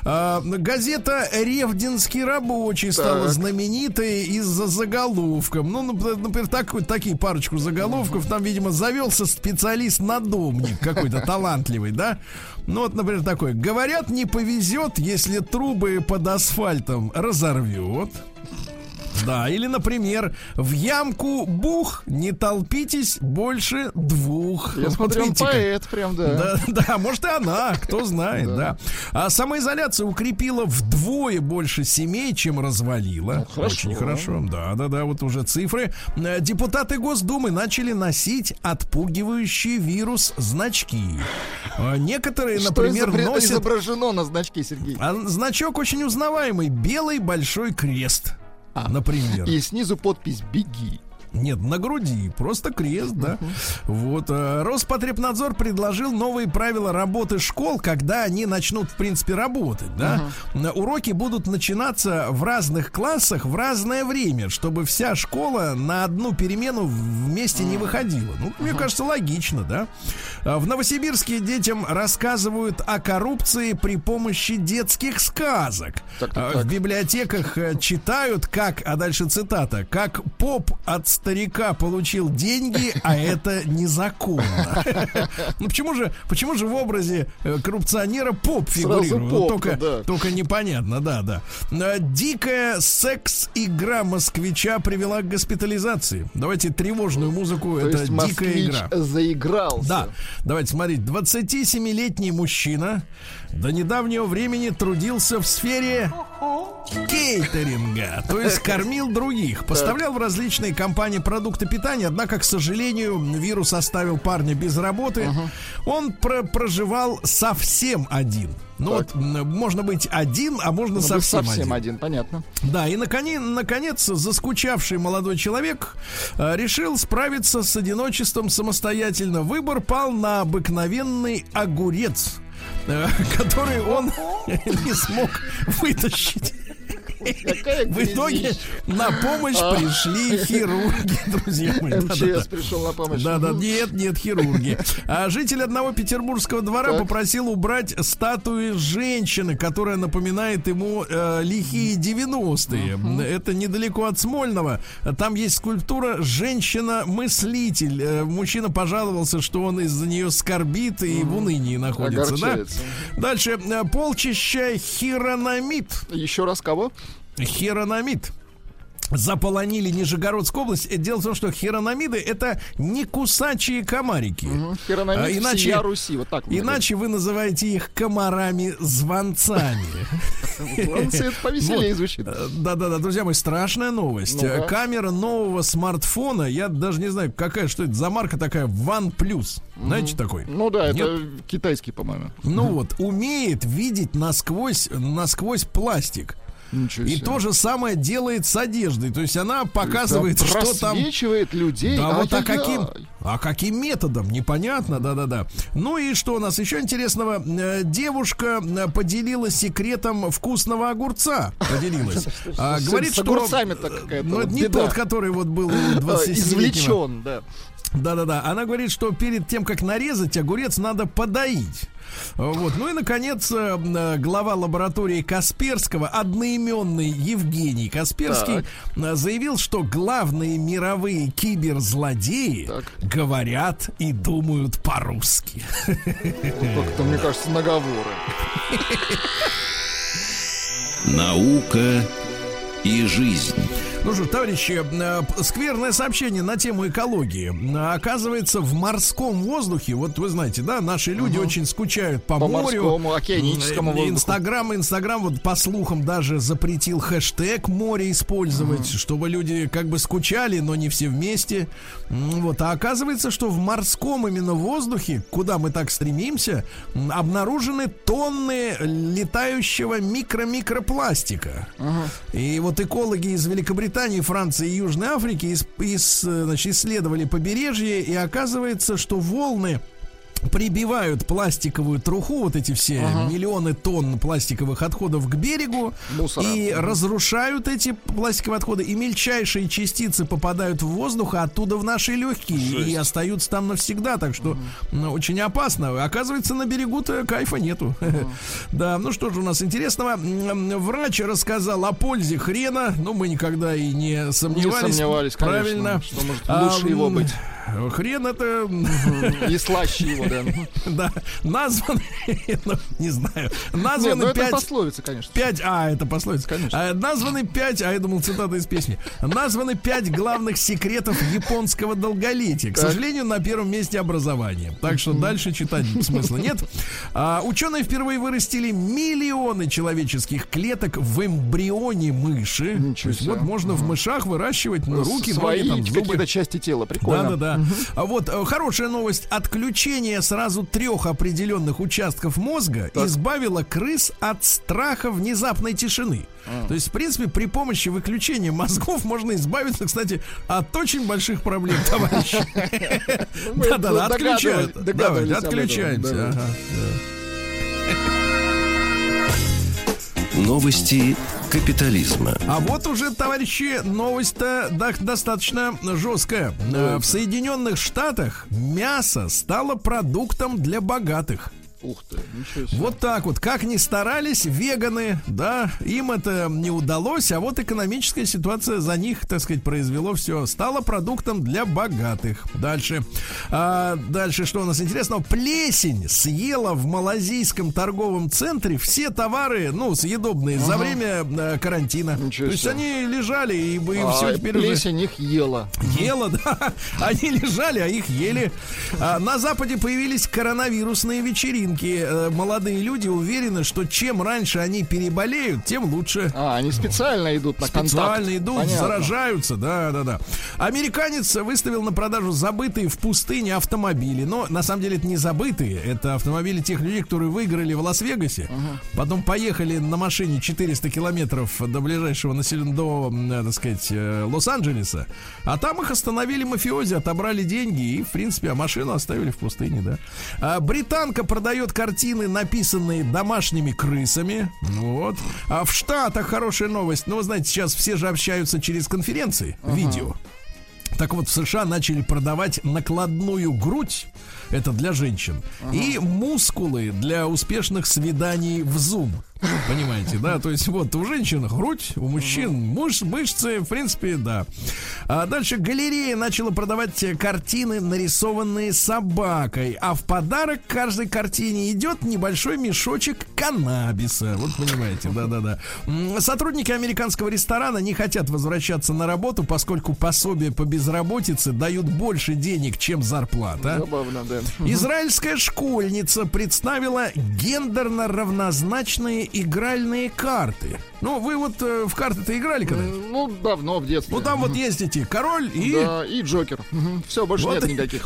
А, газета «Ревдинский рабочий» стала Так. знаменитой из-за заголовков. Ну, нап- например, так, такие парочку заголовков. Там, видимо, завелся специалист-надомник какой-то талантливый, да? Ну, вот, например, такой. Говорят, не повезет, если трубы под асфальтом разорвет. Да, или, например, в ямку бух, не толпитесь больше двух. Я смотрю, он поэт прям, да. да, (laughs) да, может и она, кто знает, да. А самоизоляция укрепила вдвое больше семей, чем развалила. Ну. Очень хорошо. Да, да, да, вот уже цифры. Э, Депутаты Госдумы начали носить отпугивающий вирус значки. А Некоторые, например, изобре- носят изображено на значке, Сергей? а значок очень узнаваемый. Белый большой крест. Например. И снизу подпись «Беги». Нет, на груди, просто крест, да. Вот. э, Роспотребнадзор предложил новые правила работы школ, когда они начнут, в принципе, работать, да. На- Уроки будут начинаться в разных классах в разное время, чтобы вся школа на одну перемену вместе не выходила. Ну, мне кажется, логично, да. А В Новосибирске детям рассказывают о коррупции при помощи детских сказок. Так, так, так. В библиотеках э, читают, как, а дальше цитата, как поп от старика получил деньги, а это незаконно. Ну почему же, почему же в образе э, коррупционера поп фигурирует? только, да. только непонятно, да, да. Э, Дикая секс-игра москвича привела к госпитализации. Давайте тревожную музыку, То это дикая игра. заигрался. Да, давайте смотреть. 27-летний мужчина до недавнего времени трудился в сфере кейтеринга, то есть кормил других, поставлял в различные компании продукты питания, однако, к сожалению, вирус оставил парня без работы. Он про- проживал совсем один. Ну вот, м, можно быть один, а можно Ну, совсем, совсем один. один, понятно. Да, и наконец, наконец заскучавший молодой человек э, решил справиться с одиночеством самостоятельно. Выбор пал на обыкновенный огурец, (laughs) который он (laughs) не смог вытащить. В итоге на помощь А. пришли хирурги, (laughs) друзья мои. МЧС пришел на помощь. Да, да, Мгм. нет, нет, хирурги. А житель одного петербургского двора попросил убрать статуи женщины, которая напоминает ему э, лихие 90-е. Это недалеко от Смольного. Там есть скульптура «Женщина-мыслитель». Э, Мужчина пожаловался, что он из-за нее скорбит и в унынии находится. Да? Дальше. Э, Полчища хиронамид. Еще раз кого? Хиронамид заполонили Нижегородскую область. Э, Дело в том, что хиронамиды это не кусачие комарики. Хиронамид А, иначе- всея Руси. Вот так. Иначе вы называете их комарами-звонцами. Звонцы, это повеселее звучит. Э, Да-да-да, друзья мои, страшная новость. Камера нового смартфона, я даже не знаю, какая, что это за марка такая, OnePlus. Знаете такой? Ну да, это китайский, по-моему. Ну вот, умеет видеть насквозь, насквозь пластик. И то же самое делает с одеждой. То есть она показывает, есть что там просвечивает людей. Да, вот а каким, а каким методом, непонятно, да-да-да. Ну и что у нас еще интересного? Э, Девушка э, поделилась секретом вкусного огурца. Поделилась. (laughs) А, Говорит, что... огурцами-то какая-то Ну, вот это не тот, который вот был у А, 27 Извлечен, да. да-да-да. Она говорит, что перед тем, как нарезать огурец, надо подоить. Вот. Ну и, наконец, э, э, глава лаборатории Касперского, одноименный Евгений Касперский, э, заявил, что главные мировые киберзлодеи Так. говорят и думают по-русски. Как-то, мне кажется, наговоры. Наука и жизнь. Ну что, товарищи, э, скверное сообщение на тему экологии. Э, Оказывается, в морском воздухе, вот вы знаете, да, наши люди очень скучают по, По морю. морскому, океаническому М, воздуху. Инстаграм, Инстаграм, вот по слухам даже запретил хэштег море использовать, чтобы люди как бы скучали, но не все вместе. Вот, а оказывается, что в морском именно воздухе, куда мы так стремимся, обнаружены тонны летающего микро-микропластика. И вот экологи из Великобритании, Франции и Южной Африки ис- ис- значит, исследовали побережье, и оказывается, что волны прибивают пластиковую труху, вот эти все миллионы тонн пластиковых отходов к берегу Мусора. и разрушают эти пластиковые отходы, и мельчайшие частицы попадают в воздух, а оттуда в наши легкие и остаются там навсегда, так что ну, очень опасно. Оказывается, на берегу-то кайфа нету. (laughs) Да, ну что же у нас интересного? Врач рассказал о пользе хрена, ну мы никогда и не Не сомневались. сомневались, конечно, Правильно. что может А, лучше его м, быть. Хрен это И слаще его, да. (laughs) да, названы, ну, не знаю, Нет, ну названы это пять, пословица, конечно. пять, а, это пословица. Конечно. А, названы пять, а я думал, цитата из песни. Названы пять главных секретов японского долголетия. К сожалению, на первом месте образование. Так что дальше читать смысла нет. А, ученые впервые вырастили миллионы человеческих клеток в эмбрионе мыши. Ничего То есть вот можно в мышах выращивать ну, руки, Свои какие-то части тела. Да, Прикольно. да, да. А вот э, хорошая новость. Отключение сразу трех определенных участков мозга избавило крыс от страха внезапной тишины. То есть, в принципе, при помощи выключения мозгов можно избавиться, кстати, от очень больших проблем, товарищи. (laughs) Да-да-да, отключают. Давайте, отключаемся. Новости капитализма. А вот уже, товарищи, новость-то достаточно жесткая. Э, В Соединенных Штатах мясо стало продуктом для богатых. Ух ты, ничего себе. Вот так вот. Как ни старались веганы, да, им это не удалось, а вот экономическая ситуация за них, так сказать, произвело все. Стало продуктом для богатых. Дальше. А, дальше что у нас интересного? Плесень съела в малазийском торговом центре все товары, ну, съедобные, за время э, карантина. Ничего То есть себе. они лежали, и, и А, все теперь уже... плесень их ела. Ела, (laughs) да. Они лежали, а их ели. А, на Западе появились коронавирусные вечеринки. Э, Молодые люди уверены, что чем раньше они переболеют, тем лучше. А, они специально идут на Специально контакт. идут, Понятно. заражаются, да, да, да. Американец выставил на продажу забытые в пустыне автомобили. Но на самом деле это не забытые, это автомобили тех людей, которые выиграли в Лас-Вегасе, потом поехали на машине 400 километров до ближайшего населенного, э, так сказать, э, Лос-Анджелеса, а там их остановили мафиози, отобрали деньги и, в принципе, а машину оставили в пустыне, да. А британка продает картины, написанные домашними крысами. Вот. А в Штатах хорошая новость. Ну, вы знаете, сейчас все же общаются через конференции, видео. Так вот, в США начали продавать накладную грудь, это для женщин, и мускулы для успешных свиданий в Zoom. Понимаете, да? То есть вот у женщин грудь, у мужчин муж, мышцы, в принципе, да. А дальше галерея начала продавать картины, нарисованные собакой, а в подарок каждой картине идет небольшой мешочек каннабиса. Вот понимаете, да-да-да. Сотрудники американского ресторана не хотят возвращаться на работу, поскольку пособие по безработице дают больше денег, чем зарплата. Забавно, да. Израильская школьница представила гендерно равнозначные игральные карты. Ну, вы вот э, в карты-то играли когда Ну, давно, в детстве. Ну, там вот есть эти король и... Да, и Джокер. Все, больше Вот нет и- никаких.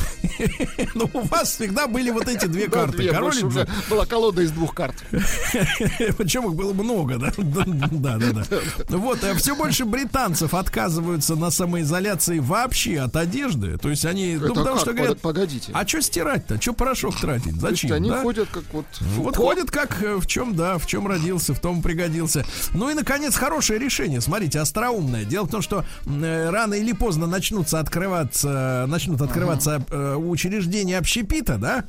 (laughs) ну, у вас всегда были вот эти две карты. король и уже была колода из двух карт. (laughs) Причем их было много, (laughs) да? Да, да, да. Вот, все больше британцев отказываются на самоизоляции вообще от одежды. То есть они, ну, потому что говорят, Погодите. а что стирать-то? Что порошок тратить? То есть Зачем? они ходят как вот... Вот ходит как э, в чем, да, в чем родился, в том пригодился. Ну и, наконец, хорошее решение. Смотрите, остроумное. Дело в том, что э, рано или поздно начнутся открываться, начнут открываться э, учреждения общепита, да,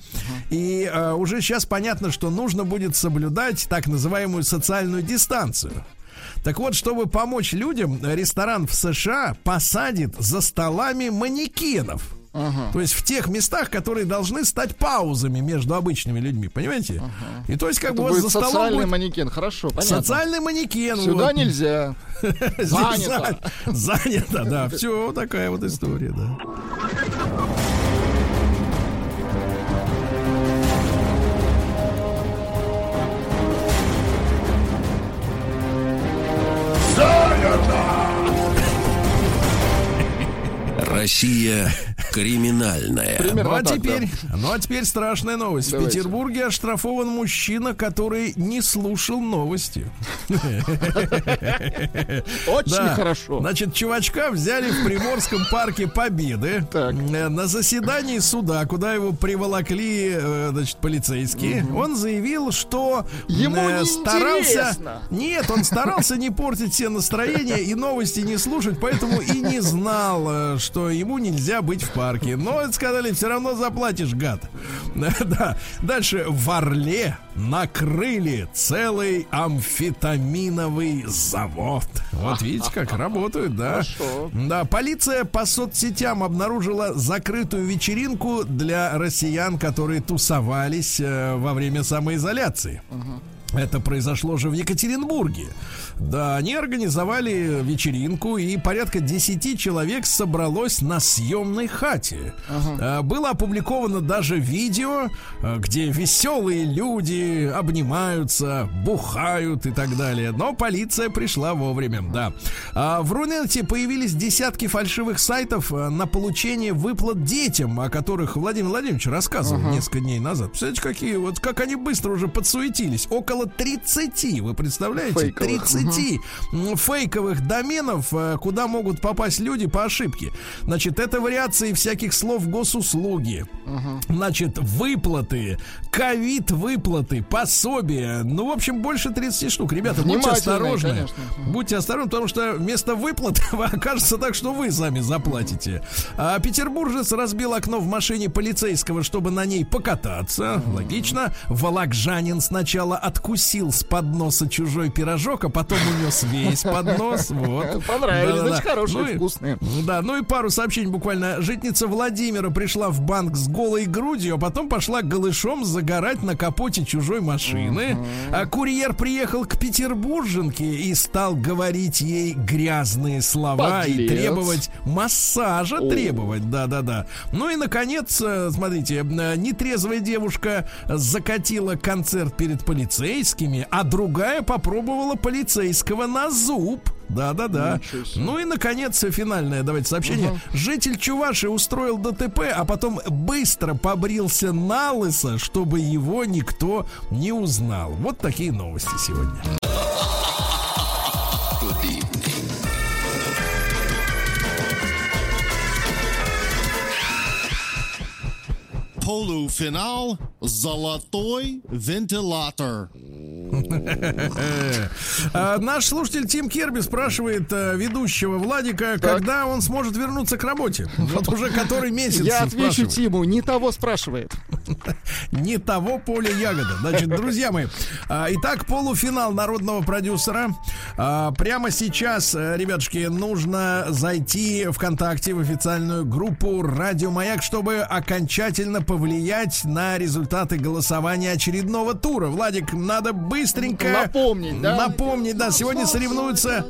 и э, уже сейчас понятно, что нужно будет соблюдать так называемую социальную дистанцию. Так вот, чтобы помочь людям, ресторан в США посадит за столами манекенов. То есть в тех местах, которые должны стать паузами между обычными людьми, понимаете? И то есть как Это бы за столом социальный будет манекен, хорошо, понятно. социальный манекен. Сюда вот. нельзя. (laughs) Занято. за- Занято, да. Все, вот такая вот история, да. (laughs) Россия криминальная. Примерно Ну а так, теперь, да. ну а теперь страшная новость. В Давайте. Петербурге оштрафован мужчина, который не слушал новости. Очень хорошо. Значит, чувачка взяли в Приморском парке Победы э, на заседании суда, куда его приволокли, э, значит, полицейские. Он заявил, что э, Ему не старался. интересно. Нет, он старался не портить все настроения и новости не слушать, поэтому и не знал, э, что ему нельзя быть в парке. Но сказали, все равно заплатишь, гад. (laughs) Да. Дальше в Орле накрыли целый амфетаминовый завод. Вот видите, как (laughs) работают, да. Хорошо. Да, полиция по соцсетям обнаружила закрытую вечеринку для россиян, которые тусовались э, во время самоизоляции. Это произошло же в Екатеринбурге. Да, они организовали вечеринку, и порядка 10 человек собралось на съемной хате. Э, Было опубликовано даже видео, э, где веселые люди обнимаются, бухают и так далее. Но полиция пришла вовремя, да. А в Рунете появились десятки фальшивых сайтов э, на получение выплат детям, о которых Владимир Владимирович рассказывал несколько дней назад. Представляете, какие вот как они быстро уже подсуетились. Около 30, вы представляете? Фейковых. 30 м, фейковых доменов, э, куда могут попасть люди по ошибке. Значит, это вариации всяких слов госуслуги. Значит, выплаты, ковид-выплаты, пособия. Ну, в общем, больше 30 штук. Ребята, будьте осторожны. конечно. Будьте осторожны, потому что вместо выплат (laughs) окажется так, что вы сами заплатите. А петербуржец разбил окно в машине полицейского, чтобы на ней покататься. Логично. Волокжанин сначала откусил с подноса чужой пирожок, а потом унес весь поднос. Вот. (laughs) Понравились, Да-да-да. значит, хорошие, Ну и- вкусные. да, ну и пару сообщений буквально. Житница Владимира пришла в банк с голой грудью, а потом пошла голышом загорать на капоте чужой машины. А курьер приехал к петербурженке и стал говорить ей грязные слова и Подлец. требовать массажа требовать. Да-да-да. Ну и, наконец, э, смотрите, э, нетрезвая девушка закатила концерт перед полицейскими, а другая попробовала полицейского на зуб. Да-да-да. Ничего себе. Ну и, наконец, финальное, давайте сообщение. Житель Чуваши устроил ДТП, а потом быстро побрился на лысо, чтобы его никто не узнал. Вот такие новости сегодня. Полуфинал «Золотой вентилятор». (laughs) А, Наш слушатель Тим Керби спрашивает э, ведущего Владика, когда он сможет вернуться к работе. Вот уже который (laughs) месяц. Я отвечу. Тиму, не того спрашивает. (laughs) Не того поля ягода. Значит, друзья мои, а, итак, полуфинал народного продюсера. А, Прямо сейчас, э, ребятушки, нужно зайти ВКонтакте в официальную группу Радио Маяк, чтобы окончательно повлиять на результаты голосования очередного тура. Владик, надо быстренько Напомнить, да? Напомнить, да. Сегодня соревнуются,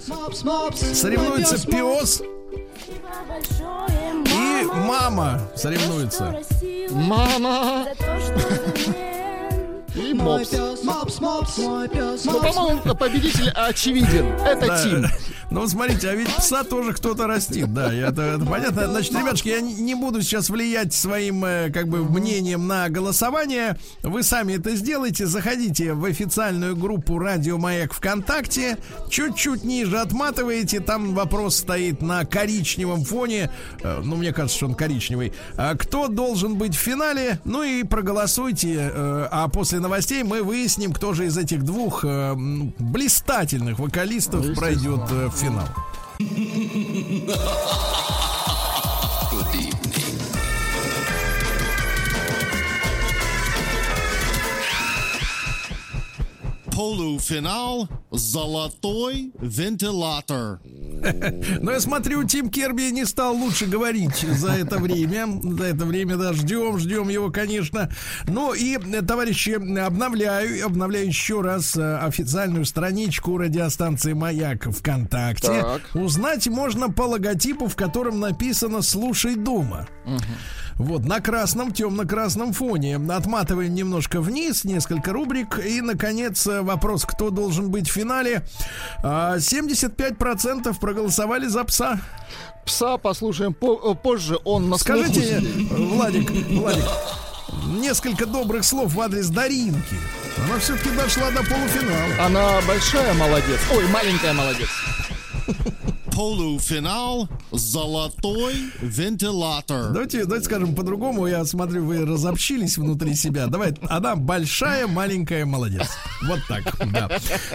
соревнуются пес и мама соревнуются. Мама и мопс. Ну, по-моему, победитель очевиден. Это Да. Тим. Ну, смотрите, а ведь пса тоже кто-то растит, да, это, это понятно. Значит, ребятушки, я не не буду сейчас влиять своим, э, как бы, мнением на голосование. Вы сами это сделайте. Заходите в официальную группу Радио Маяк ВКонтакте. Чуть-чуть ниже отматываете. Там вопрос стоит на коричневом фоне. Э, Ну, мне кажется, что он коричневый. А Кто должен быть в финале? Ну и проголосуйте. э, А после новостей мы выясним, кто же из этих двух э, блистательных вокалистов пройдет э, в финал. Полуфинал золотой вентилятор. Но я смотрю, Тим Керби не стал лучше говорить за это время. За это время, да, ждем, ждем его, конечно. Ну и, товарищи, обновляю, обновляю еще раз э, официальную страничку радиостанции «Маяк» ВКонтакте. Так. Узнать можно по логотипу, в котором написано «Слушай дома». Вот, на красном, темно-красном фоне. Отматываем немножко вниз, несколько рубрик. И, наконец, э, вопрос, кто должен быть в финале. А, 75% проголосовали за пса. Пса послушаем по- э, позже. Он на Скажите. Владик, Владик, несколько добрых слов в адрес Даринки. Она все-таки дошла до полуфинала. Она большая молодец. Ой, маленькая молодец. Полуфинал золотой вентилятор. Давайте, давайте скажем по-другому. Я смотрю, вы разобщились внутри себя. Давай, она большая, маленькая, молодец. Вот так, да.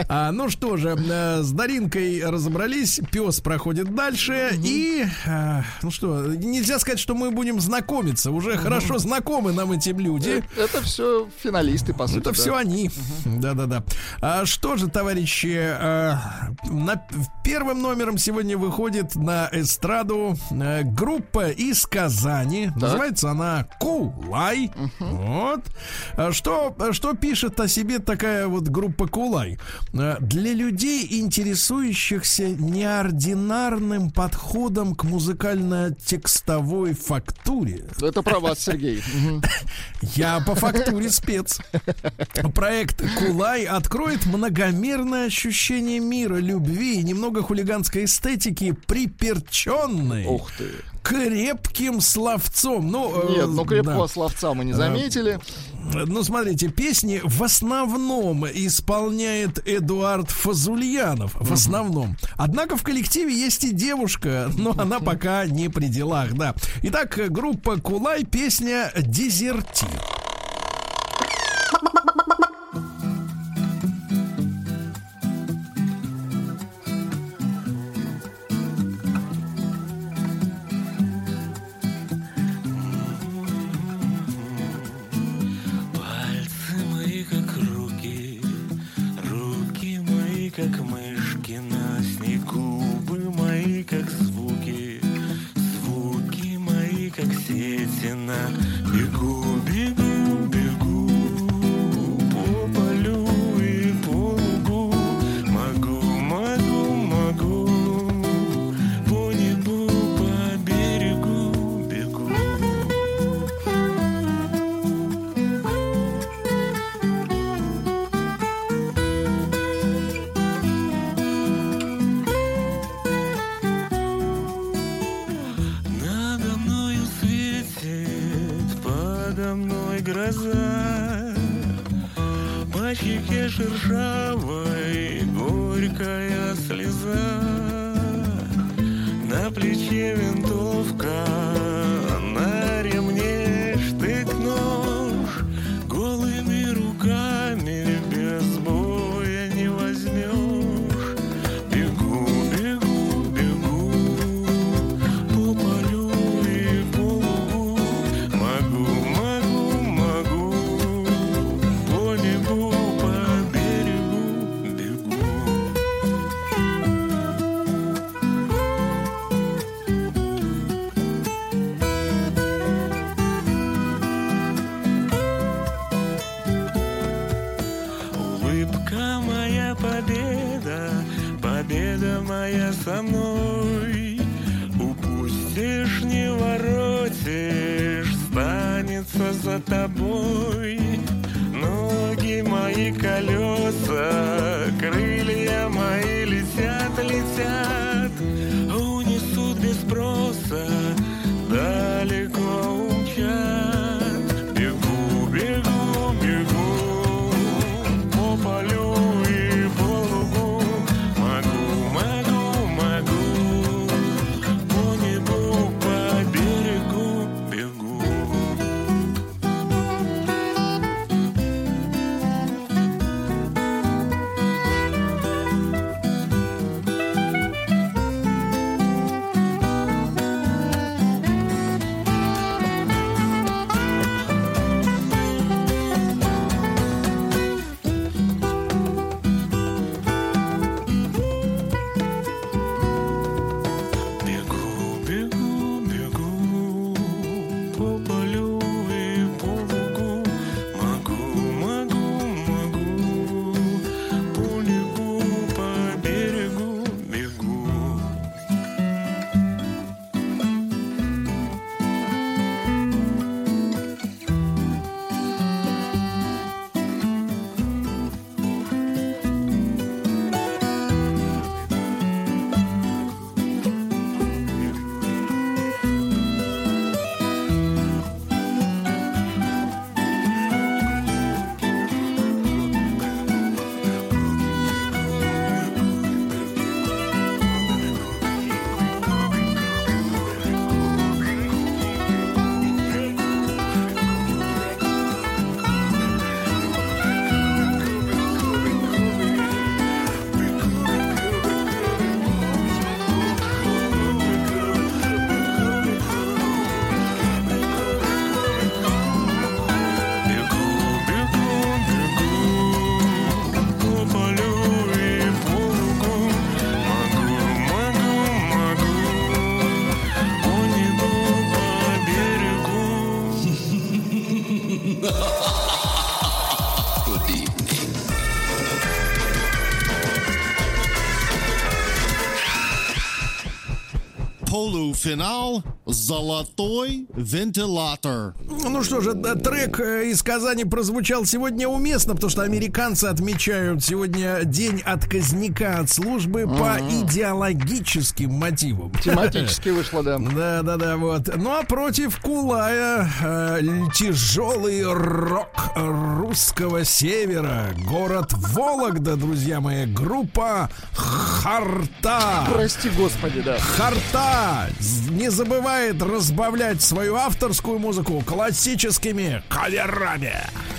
А, ну что же, э, с Даринкой разобрались. Пес проходит дальше. И, а, ну что, нельзя сказать, что мы будем знакомиться. Уже хорошо знакомы нам эти люди. Это все финалисты, по сути. Это да. все они. Да-да-да. А что же, товарищи, э, на, первым номером сегодня выходит на эстраду э, группа из Казани. Называется она Кулай. Вот. А Что, что пишет о себе такая вот группа Кулай? Э, Для людей, интересующихся неординарным подходом к музыкально-текстовой фактуре. Это про вас, Сергей. (laughs) Я по фактуре спец. Проект Кулай откроет многомерное ощущение мира, любви и немного хулиганской эстетики, приперченной Ух ты. крепким словцом. Ну, э, Нет, ну крепкого да. словца мы не заметили. Ну, смотрите, песни в основном исполняет Эдуард Фазульянов. В основном. Однако в коллективе есть и девушка, но она пока не при делах, да. Итак, группа Кулай, песня «Дезертир». Как мышки на снегу, губы мои как звуки, звуки мои как сети на бегу, бегу, мной. Упустишь, не воротишь, станется за тобой. Ноги мои колеса, крылья Полуфинал «Золотой вентилятор». Ну что же, да, трек э, из Казани прозвучал сегодня уместно, потому что американцы отмечают сегодня день отказника от службы по идеологическим мотивам. Тематически вышло, да. (laughs) Да, да, да, вот. Ну а против Кулая э, тяжелый рок русского севера. Город Вологда, друзья мои. Группа Харта. Прости, господи, да. Харта не забывает разбавлять свою авторскую музыку классическими каверами.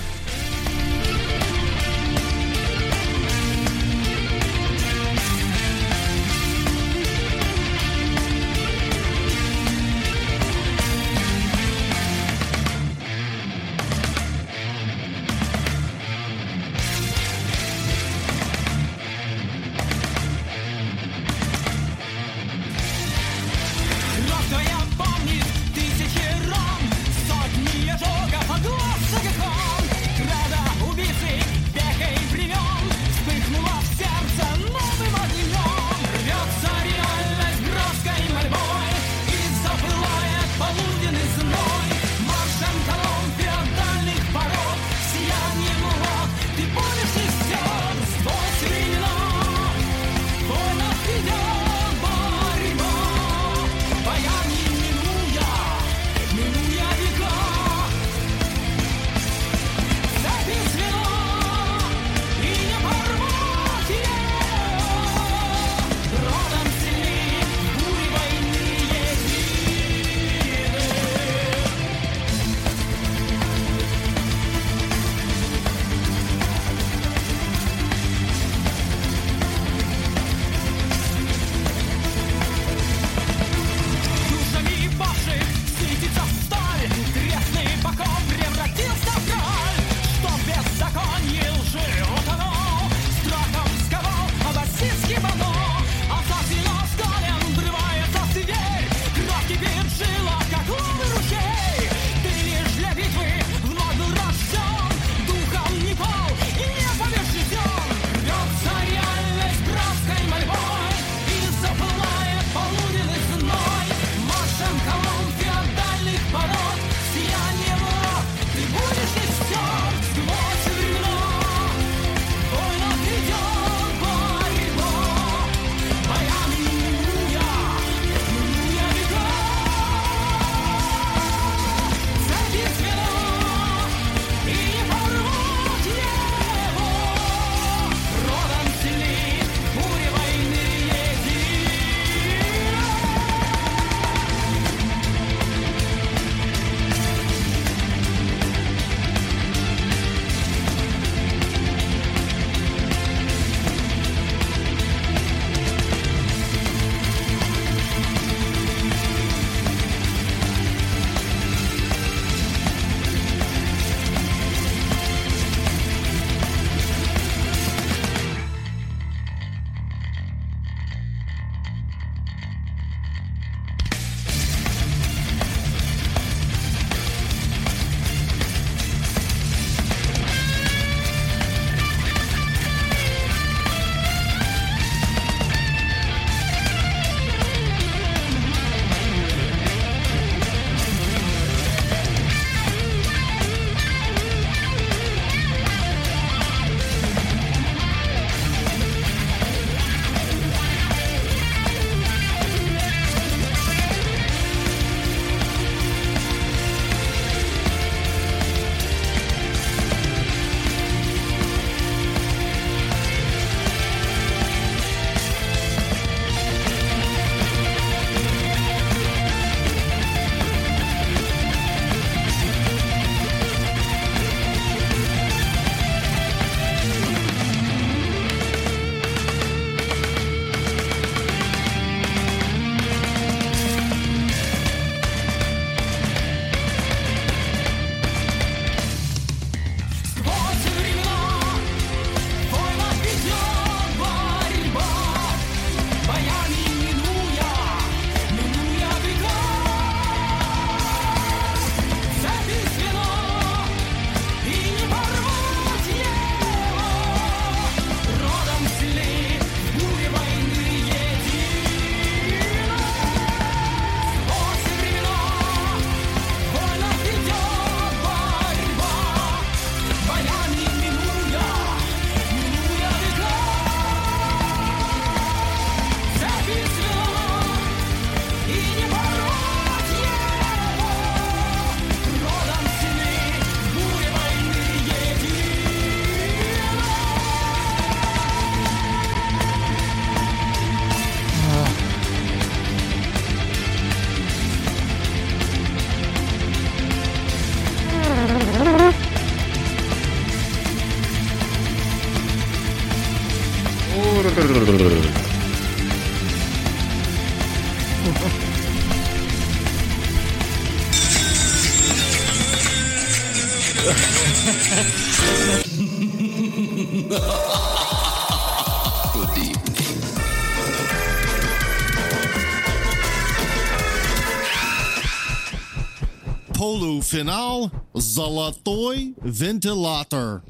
Полуфинал «Золотой вентилятор».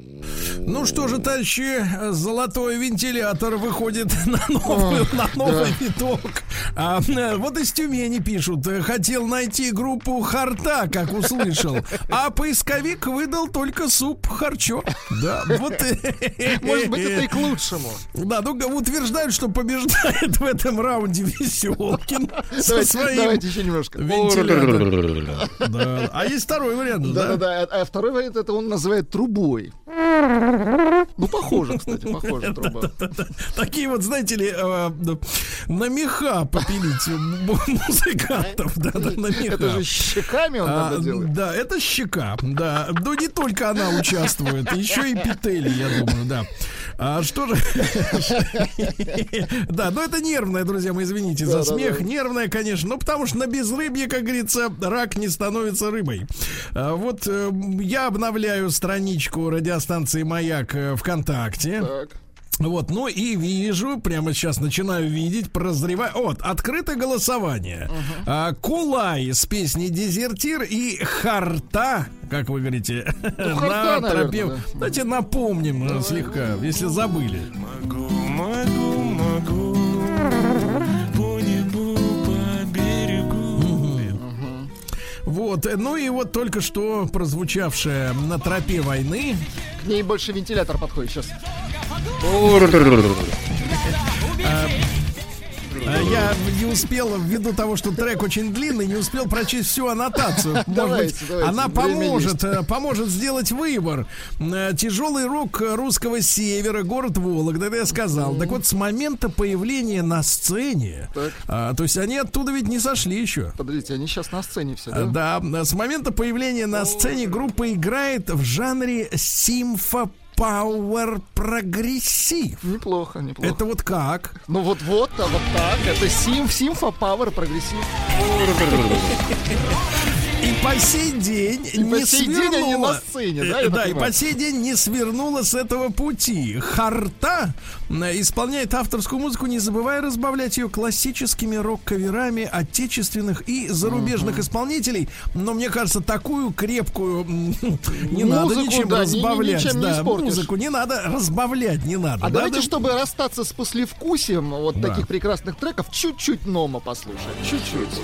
Ну что же, товарищи, золотой вентилятор выходит (laughs) на новый, на новый виток. А, (laughs) вот из Тюмени пишут, хотел найти группу Харта, как услышал, а поисковик выдал только суп Харчо. Да, вот. (laughs) Может быть, это и к лучшему. Да, ну утверждают, что побеждает в этом раунде Веселкин со (laughs) Давайте, своим давайте еще немножко. Да. А есть второй вариант, да? Да-да-да. А второй вариант это он называет трубой. Ну, похоже, кстати, похоже труба. Такие вот, знаете ли, э, на меха попилить музыкантов, да, да, на меха. Это же щеками он А, надо делать. Да, это щека, да. Но не только она участвует, еще и петели, я думаю, да. А что же... Да, но это нервное, друзья мои, извините за смех. Нервное, конечно. Ну, потому что на безрыбье, как говорится, рак не становится рыбой. А, Вот э, я обновляю страничку радиостанции «Маяк» э, ВКонтакте. Так. Вот, ну и вижу, прямо сейчас начинаю видеть, прозреваю. Вот, открытое голосование. А, Кулай с песней Дезертир и Харта, как вы говорите, (laughs) Харта, на тропе. да. Давайте напомним э, слегка, если забыли. Могу, могу Вот, э, ну и вот только что прозвучавшая на тропе войны. К ней больше вентилятор подходит сейчас. А Я не успел, ввиду того, что трек очень длинный, не успел прочесть всю аннотацию. Может быть, она поможет, э, поможет сделать выбор. Э, Тяжелый рок русского севера, город Вологда, это я сказал. Так вот, с момента появления на сцене, а, то есть они оттуда ведь не сошли еще. Подождите, они сейчас на сцене все, да? Да, с момента появления на сцене группа играет в жанре симфо power progressive. Неплохо, неплохо. Это вот как? Ну вот-вот, а вот так. Это сим, симфо, power, progressive. (laughs) И по сей день И не по сей день они свернула. на сцене, да, Э, Да, и по сей день не свернула с этого пути. Харта э, исполняет авторскую музыку, не забывая разбавлять ее классическими рок-каверами отечественных и зарубежных исполнителей. Но мне кажется, такую крепкую (laughs) не надо ничем да, разбавлять. ничем не да, испортишь. музыку не надо разбавлять, не надо. А Да, давайте, да. чтобы расстаться с послевкусием вот Да. таких прекрасных треков, чуть-чуть Нома послушаем. Чуть-чуть.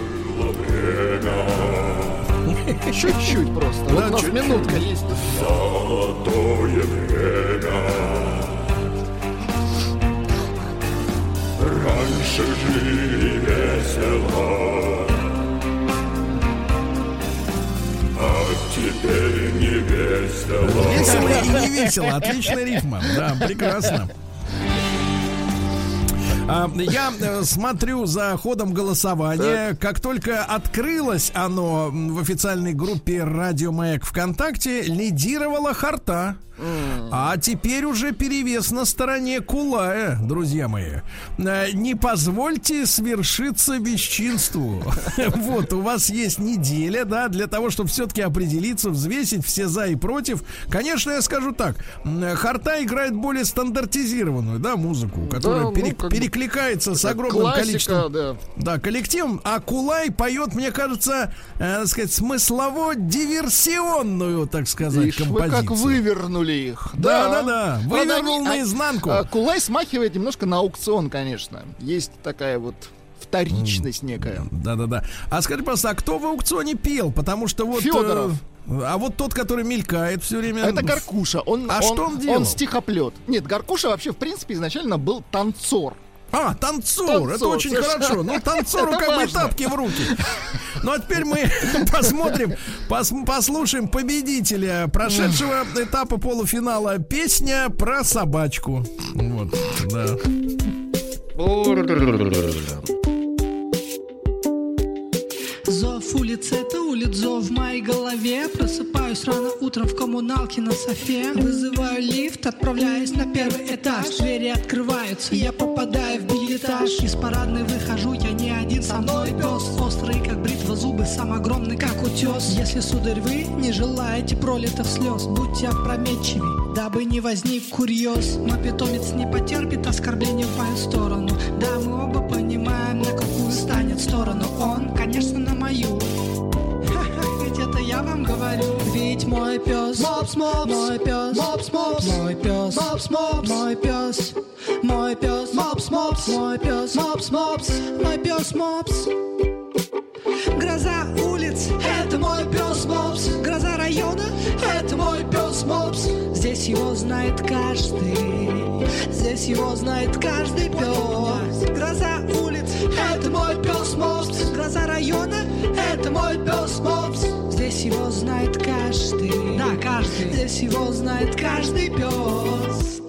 Чуть-чуть просто. Вот Да, у нас чуть-чуть. минутка есть. Золотое время Раньше жили весело А теперь не весело Весело и не весело. Отличная рифма. Да, прекрасно. А, Я э, смотрю за ходом голосования. Как только открылось оно в официальной группе Радио Маяк ВКонтакте, лидировала Харта. А теперь уже перевес на стороне Кулая, друзья мои. Э, Не позвольте свершиться бесчинству. (laughs) Вот, у вас есть неделя, да, для того, чтобы все-таки определиться, взвесить все за и против. Конечно, я скажу так. Харта играет более стандартизированную, да, музыку, которая ну, пере- как бы перекликается с огромным Классика, количеством да. да, коллективом, а Кулай поет, мне кажется, э, так сказать, смыслово-диверсионную, так сказать, Ишь, вы композицию. как вывернули их. Да, да, да. Правда, Вывернул они- а- наизнанку. а, Кулай смахивает немножко на аукцион, конечно. Есть такая вот вторичность некая. Да-да-да. А скажи, пожалуйста, а кто в аукционе пел? Потому что вот... э, Фёдоров. а вот тот, который мелькает все время... Это Гаркуша. Он, А что он делал? Он стихоплет. Нет, Гаркуша вообще, в принципе, изначально был танцор. А, танцор, это Танцор, очень совершенно. хорошо. Ну, танцору (laughs) Это как бы важно. тапки в руки. Ну, а теперь мы (laughs) посмотрим, пос- послушаем победителя прошедшего этапа полуфинала. Песня про собачку. Вот, да. Зов улиц это улиц, зов в моей голове. Просыпаюсь рано утром в коммуналке на софе. Вызываю лифт, отправляюсь на первый этаж. Двери открываются, я попадаю в билетаж Из парадной выхожу, я не один со мной пес Острый, как бритва зубы, сам огромный, как утес. Если, сударь, вы не желаете пролитых слез Будьте опрометчивей, дабы не возник курьез. Мой питомец не потерпит оскорбления в мою сторону. Да, мы оба понимаем, на какую станет сторону. Он, конечно, на мою мой пес Мопс, мопс. Мой пес Мопс, мопс. Мой пес Мопс, мопс. Мой пес Мой пес Мопс, мопс. Мой пес Мопс, мопс. Мой пес Мопс. Гроза улиц — это мой пес Мопс. Гроза района — это мой пес Мопс Здесь его знает каждый. Здесь его знает каждый пес. Гроза улиц — это мой пес Мопс. Гроза района — это мой пес Мопс. Здесь его знает каждый. Да, каждый. Здесь его знает каждый пес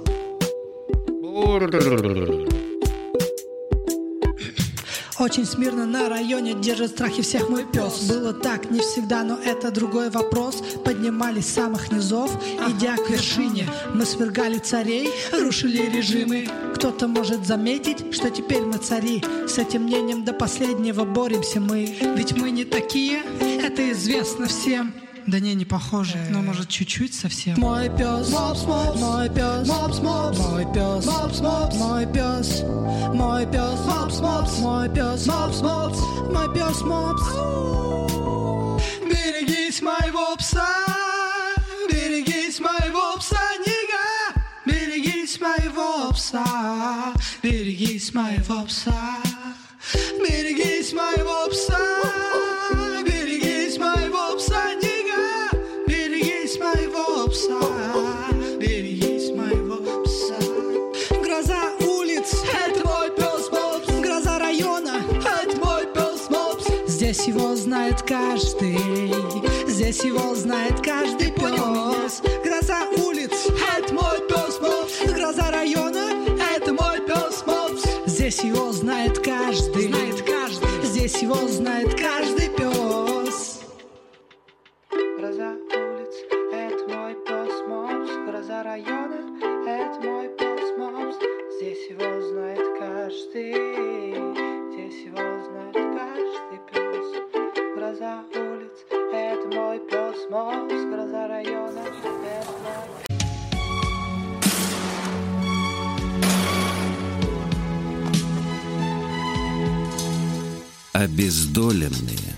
Очень смирно на районе держит страхи всех мой пес. Было так, не всегда, но это другой вопрос. Поднимались с самых низов, идя к вершине. Мы свергали царей, рушили режимы. Кто-то может заметить, что теперь мы цари. С этим мнением до последнего боремся мы. Ведь мы не такие, это известно всем да не, не похоже, но может чуть-чуть совсем. Мой пес, мопс, мопс, мой пес, мопс, мопс, мой пес, мопс, мопс, мой пес, мой пес, мопс, мопс, мой пес, мопс, мопс, мой пес, мопс. Берегись моего пса, берегись моего пса, нига, берегись моего пса, берегись моего пса, берегись моего пса. Здесь его знает каждый, здесь его знает каждый пес. Гроза улиц, это мой пес Мопс. Гроза района, это мой пес Мопс. Здесь его знает каждый, знает каждый. Здесь его знает каждый пес. Гроза улиц, это мой пес Мопс. Гроза района, это мой пес Мопс. Здесь его знает каждый, здесь его знает Обездоленные.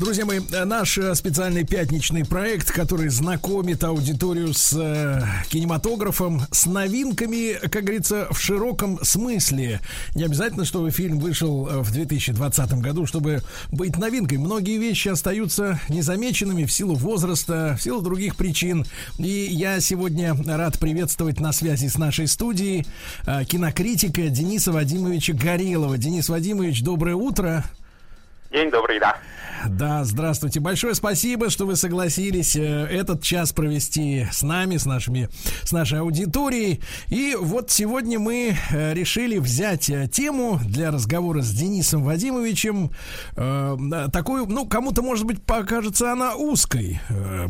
Друзья мои, э, наш э, специальный пятничный проект, который знакомит аудиторию с э, кинематографом, с новинками, как говорится, в широком смысле. Не обязательно, чтобы фильм вышел э, в 2020 году, чтобы быть новинкой. Многие вещи остаются незамеченными в силу возраста, в силу других причин. И я сегодня рад приветствовать на связи с нашей студией э, кинокритика Дениса Вадимовича Горелова. Денис Вадимович, доброе утро. День добрый, да. Да, здравствуйте. Большое спасибо, что вы согласились э, этот час провести с нами, с нашими, с нашей аудиторией. И вот сегодня мы э, решили взять э, тему для разговора с Денисом Вадимовичем такую, ну, кому-то, может быть, покажется она узкой,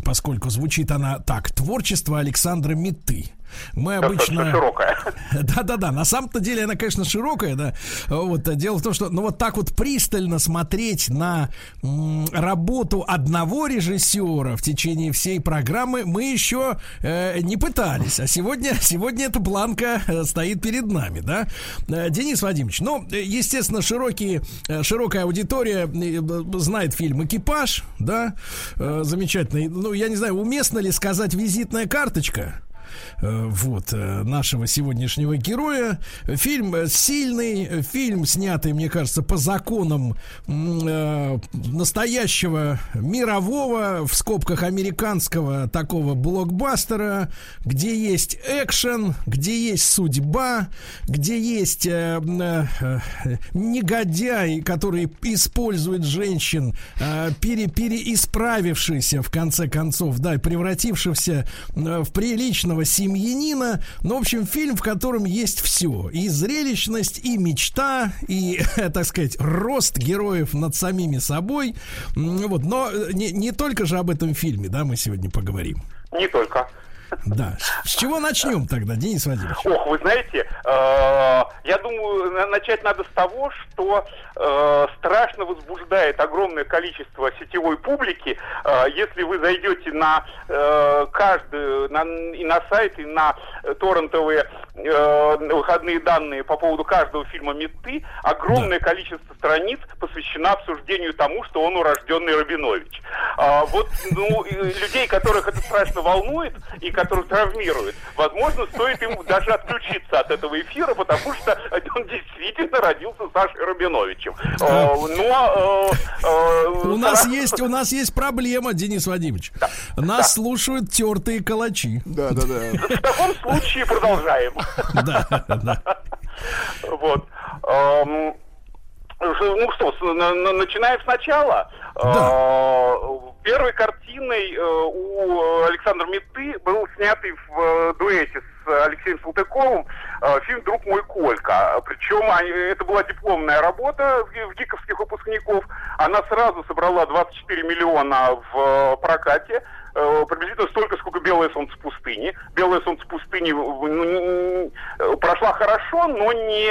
поскольку звучит она так: творчество Александра Миты. Мы обычно... широкая. (laughs) Да-да-да, на самом-то деле она, конечно, широкая, да. Вот, а дело в том, что, ну, вот так вот пристально смотреть на м, работу одного режиссера в течение всей программы мы еще э, не пытались. А сегодня, сегодня эта планка э, стоит перед нами, да. Э, Денис Вадимович, ну, естественно, широкие, э, широкая аудитория знает фильм «Экипаж», да, замечательный. Ну, я не знаю, уместно ли сказать «визитная карточка»? Э, вот э, нашего сегодняшнего героя. Фильм э, сильный, фильм снятый, мне кажется, по законам настоящего мирового, в скобках американского такого блокбастера, где есть экшен, где есть судьба, где есть э, э, негодяй, который использует женщин, э, пере, переисправившийся в конце концов, да, э, в приличного семьянина. Ну, в общем, фильм, в котором есть все. И зрелищность, и мечта, и, (laughs) так сказать, рост героев над самими собой. Вот, но э, не, не только же об этом фильме, да, мы сегодня поговорим. Не только. Да. С чего начнем тогда, Денис Владимирович? Ох, вы знаете, э, я думаю, на- начать надо с того, что э, страшно возбуждает огромное количество сетевой публики, э, если вы зайдете на на, и на сайт, и на торрентовые э, выходные данные по поводу каждого фильма «Меты», огромное количество страниц посвящено обсуждению тому, что он урожденный Рабинович. А, вот, ну, людей, которых это страшно волнует и которых травмирует, возможно, стоит им даже отключиться от этого эфира, потому что он действительно родился Сашей Рабиновичем. А, но... э, э, У нас есть, у нас есть проблема, Денис Владимирович. Нас слушают тертые калачи. Да, да, да. В таком случае продолжаем. Да, да. Вот. Эм, Ну что, начинаем сначала. Э, Первой картиной э, у Александра Меты был снятый в э, дуэте с Алексеем Салтыковым фильм «Друг мой Колька». Причем это была дипломная работа в ги- в гиковских выпускников. Она сразу собрала 24 миллиона в прокате. Приблизительно столько, сколько «Белое солнце пустыни». «Белое солнце пустыни» ну, прошла хорошо, но не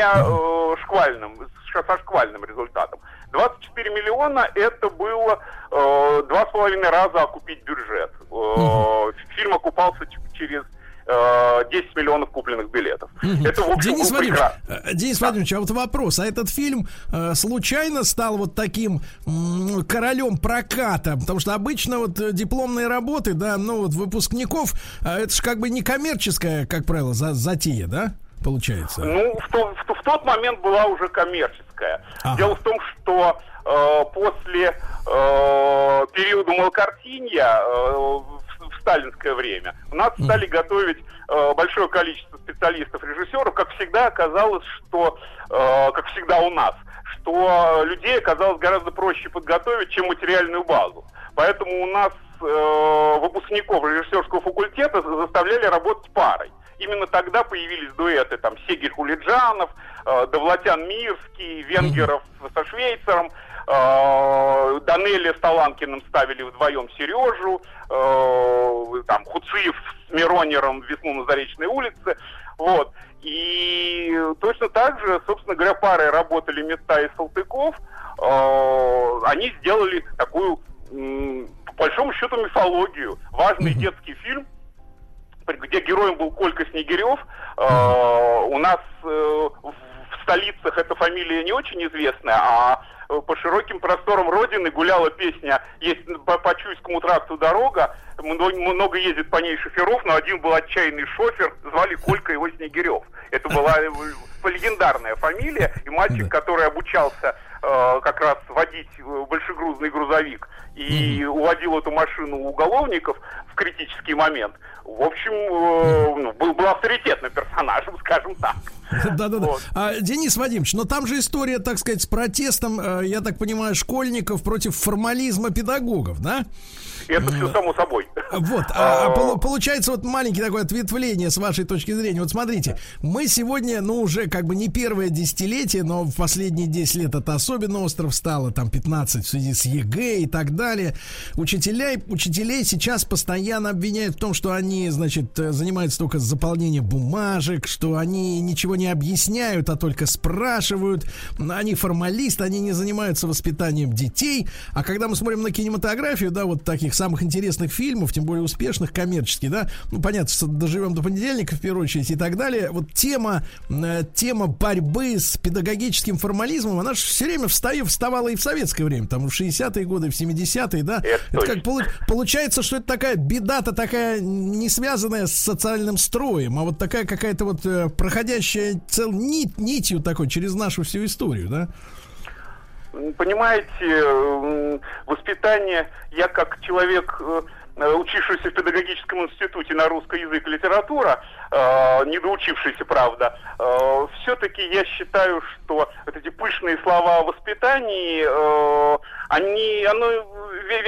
шквальным, со шквальным результатом. 24 миллиона это было э, два с половиной раза окупить бюджет. Э, Фильм окупался через э, 10 миллионов купленных билетов. Мгм. Это, в общем, Денис Владимирович, прекрасно. э, Денис Владимирович, а вот вопрос, а этот фильм э, случайно стал вот таким м, королем проката? Потому что обычно вот э, дипломные работы, да, ну вот выпускников, э, это же как бы не коммерческая, как правило, за- затея, да, получается? Ну, в, то- в в тот момент была уже коммерческая. Ага. Дело в том, что э, после э, периода малокартинья э, в, сталинское время у нас стали готовить э, большое количество специалистов-режиссеров. Как всегда оказалось, что, э, как всегда у нас, что людей оказалось гораздо проще подготовить, чем материальную базу. Поэтому у нас э, выпускников режиссерского факультета заставляли работать парой. Именно тогда появились дуэты там Сегель Хулиджанов, э, Довлатян Мирский, Венгеров со Швейцером, э, Данелия с Таланкиным ставили вдвоем Сережу, э, там Хуциев с Миронером «Весну на Заречной улице». Вот. И точно так же, собственно говоря, парой работали Мета и Салтыков. Э, Они сделали такую, по большому счету, мифологию. Важный детский фильм, где героем был Колька Снегирев. Э, У нас э, в столицах эта фамилия не очень известная, а э, по широким просторам Родины гуляла песня «Есть по, по Чуйскому тракту дорога», много, ездит по ней шоферов, но один был отчаянный шофер, звали Колька его Снегирев. Это была э, легендарная фамилия, и мальчик, который обучался как раз водить э, большегрузный грузовик и уводил эту машину у уголовников в критический момент, в общем, э, ну, был, был авторитетным персонажем, (laughs) скажем так. (laughs) Да-да-да. А, Денис Вадимович, но там же история, так сказать, с протестом, э, я так понимаю, школьников против формализма педагогов, да? Это все само собой. Вот, а, а полу- получается вот маленькое такое ответвление с вашей точки зрения. Вот смотрите, мы сегодня, ну, уже как бы не первое десятилетие, но в последние 10 лет это особенно остро стало, там 15 в связи с ЕГЭ и так далее. Учителя, учителей сейчас постоянно обвиняют в том, что они, значит, занимаются только заполнением бумажек, что они ничего не объясняют, а только спрашивают. Они формалисты, они не занимаются воспитанием детей. А когда мы смотрим на кинематографию, да, вот таких самых интересных фильмов, тем более успешных коммерчески, да, ну, понятно, что доживем до понедельника, в первую очередь, и так далее. Вот тема, э, тема борьбы с педагогическим формализмом, она же все время встаю, вставала и в советское время, там, в 60-е годы, в 70-е, да. Это, как полу- получается, что это такая беда-то такая не связанная с социальным строем, а вот такая какая-то вот э, проходящая цел нить, нитью такой через нашу всю историю, да. Понимаете, воспитание, я как человек, э, э, учившийся в педагогическом институте на русский язык и литература, э, не доучившийся, правда, все-таки я считаю, что вот эти пышные слова о воспитании, э, они, оно,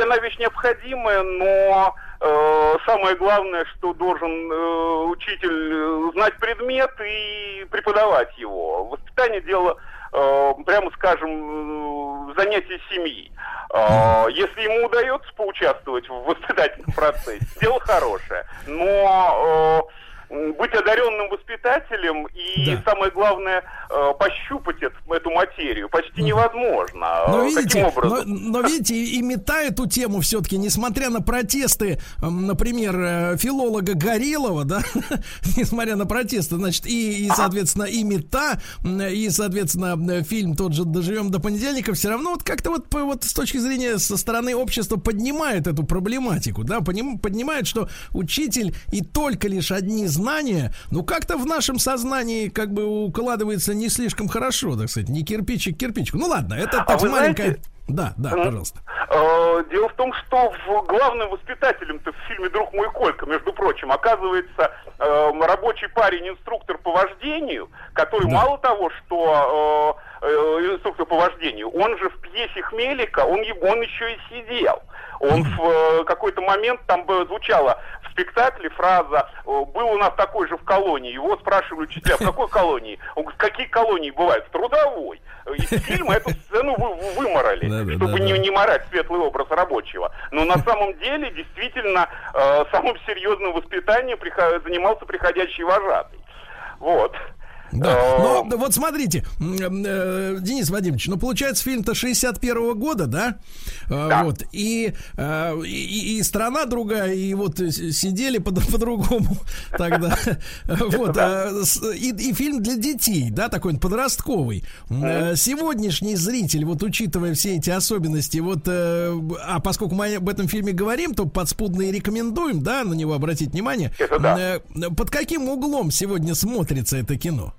она вещь необходимая, но э, самое главное, что должен э, учитель э, знать предмет и преподавать его. Воспитание дело э, прямо скажем, э, занятие семьи. А, Если ему удается поучаствовать в воспитательном процессе, дело хорошее. Но э, быть одаренным воспитателем и, самое главное, э, пощупать эт- эту материю почти невозможно. Но Э, видите, Каким образом? но, но видите, и метает эту тему все-таки, несмотря на протесты, например, э, филолога Горелова, да, (laughs) несмотря на протесты, значит, и, и соответственно, и мета, и, соответственно, фильм тот же «Доживем до понедельника», все равно вот как-то вот, вот с точки зрения со стороны общества поднимает эту проблематику, да, поднимает, что учитель и только лишь одни знания, ну, как-то в нашем сознании как бы укладывается не слишком хорошо, так сказать, не кирпичик к кирпичику. Ну, ладно, это А так маленькая... знаете- Да, да, пожалуйста. Э, Дело в том, что главным воспитателем-то в фильме «Друг мой Колька», между прочим, оказывается э, рабочий парень, инструктор по вождению, который мало того, что э, инструктор по вождению, он же в пьесе Хмелика, он, он еще и сидел. Он в какой-то момент, там в спектакле фраза «Был у нас такой же в колонии». Его спрашивали учителя, в какой колонии? Он говорит, какие колонии бывают? В трудовой. Из фильма эту сцену вы, вы- выморали, чтобы не, не морать светлый образ рабочего. Но на самом деле, действительно, э, самым серьезным воспитанием прихо- занимался приходящий вожатый. Вот. Да, Э, но да, вот смотрите, э, Денис Вадимович, ну получается фильм-то 61 года, да? Э, Вот, и, э, и, и страна другая, и вот сидели по- (laughs) по-другому тогда. (laughs) Вот, и, фильм для детей, да, такой подростковый. Сегодняшний зритель, вот учитывая все эти особенности, вот, а поскольку мы об этом фильме говорим, то подспудно и рекомендуем, да, на него обратить внимание. Под каким углом сегодня смотрится это кино?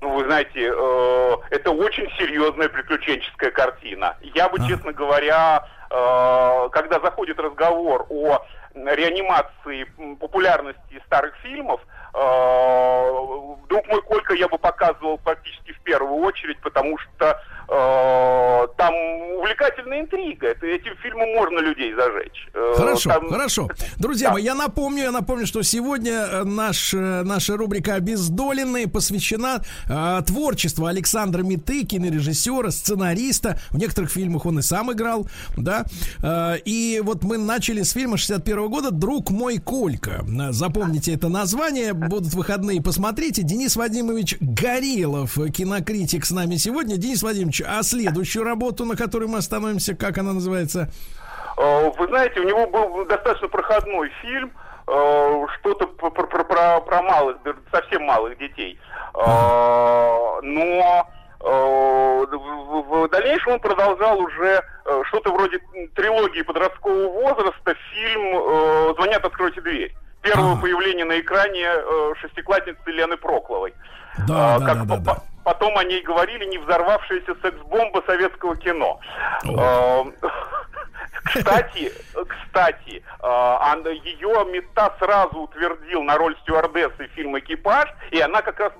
Ну, вы знаете, э, это очень серьезная приключенческая картина. Я бы, честно говоря, э, когда заходит разговор о реанимации популярности старых фильмов, э, «Друг мой Колька» я бы показывал практически в первую очередь, потому что там увлекательная интрига. Это, этим фильмом можно людей зажечь. Э, Хорошо, там- хорошо. Друзья мои, я напомню, я напомню, что сегодня э, наш, э, наша рубрика «Обездоленные» посвящена э, творчеству Александра Миты, кинорежиссера, сценариста. В некоторых фильмах он и сам играл, да. Э, и вот мы начали с фильма 61 года «Друг мой Колька». Э, Запомните это название, будут выходные, посмотрите. Денис Вадимович Горелов, э, кинокритик с нами сегодня. Денис Вадимович, а следующую работу, на которой мы остановимся, как она называется? Э, Вы знаете, у него был достаточно проходной фильм, э, что-то про, про- про- про- малых, совсем малых детей. Э, Но э, в, дальнейшем он продолжал уже э, что-то вроде трилогии подросткового возраста, фильм э, «Звонят, откройте дверь». Первое появление на экране э, шестиклассницы Лены Прокловой. Да, А, да, да, да, да. Потом о ней говорили не взорвавшаяся секс-бомба советского кино. Эм, Кстати, кстати, она- ее Мета сразу утвердил на роль стюардессы фильма «Экипаж», и она как раз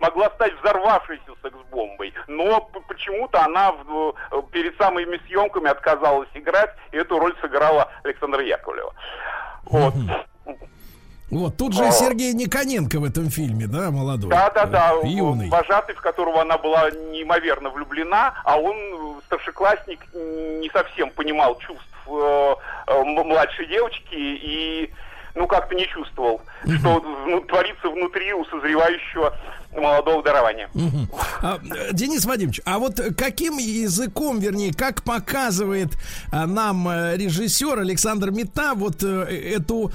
могла стать взорвавшейся секс-бомбой. Но почему-то она э, перед самыми съемками отказалась играть, и эту роль сыграла Александра Яковлева. Вот. Вот, тут же А. Сергей Никоненко в этом фильме, да, молодой? Да, да, да. Э, Юный. Вожатый, в которого она была неимоверно влюблена, а он, э, старшеклассник, не совсем понимал чувств э, э, младшей девочки и, ну, как-то не чувствовал, что ну, творится внутри у созревающего молодого дарования. Мгм. А, Денис Вадимович, а вот каким языком, вернее, как показывает а, нам э, режиссер Александр Мета вот э, эту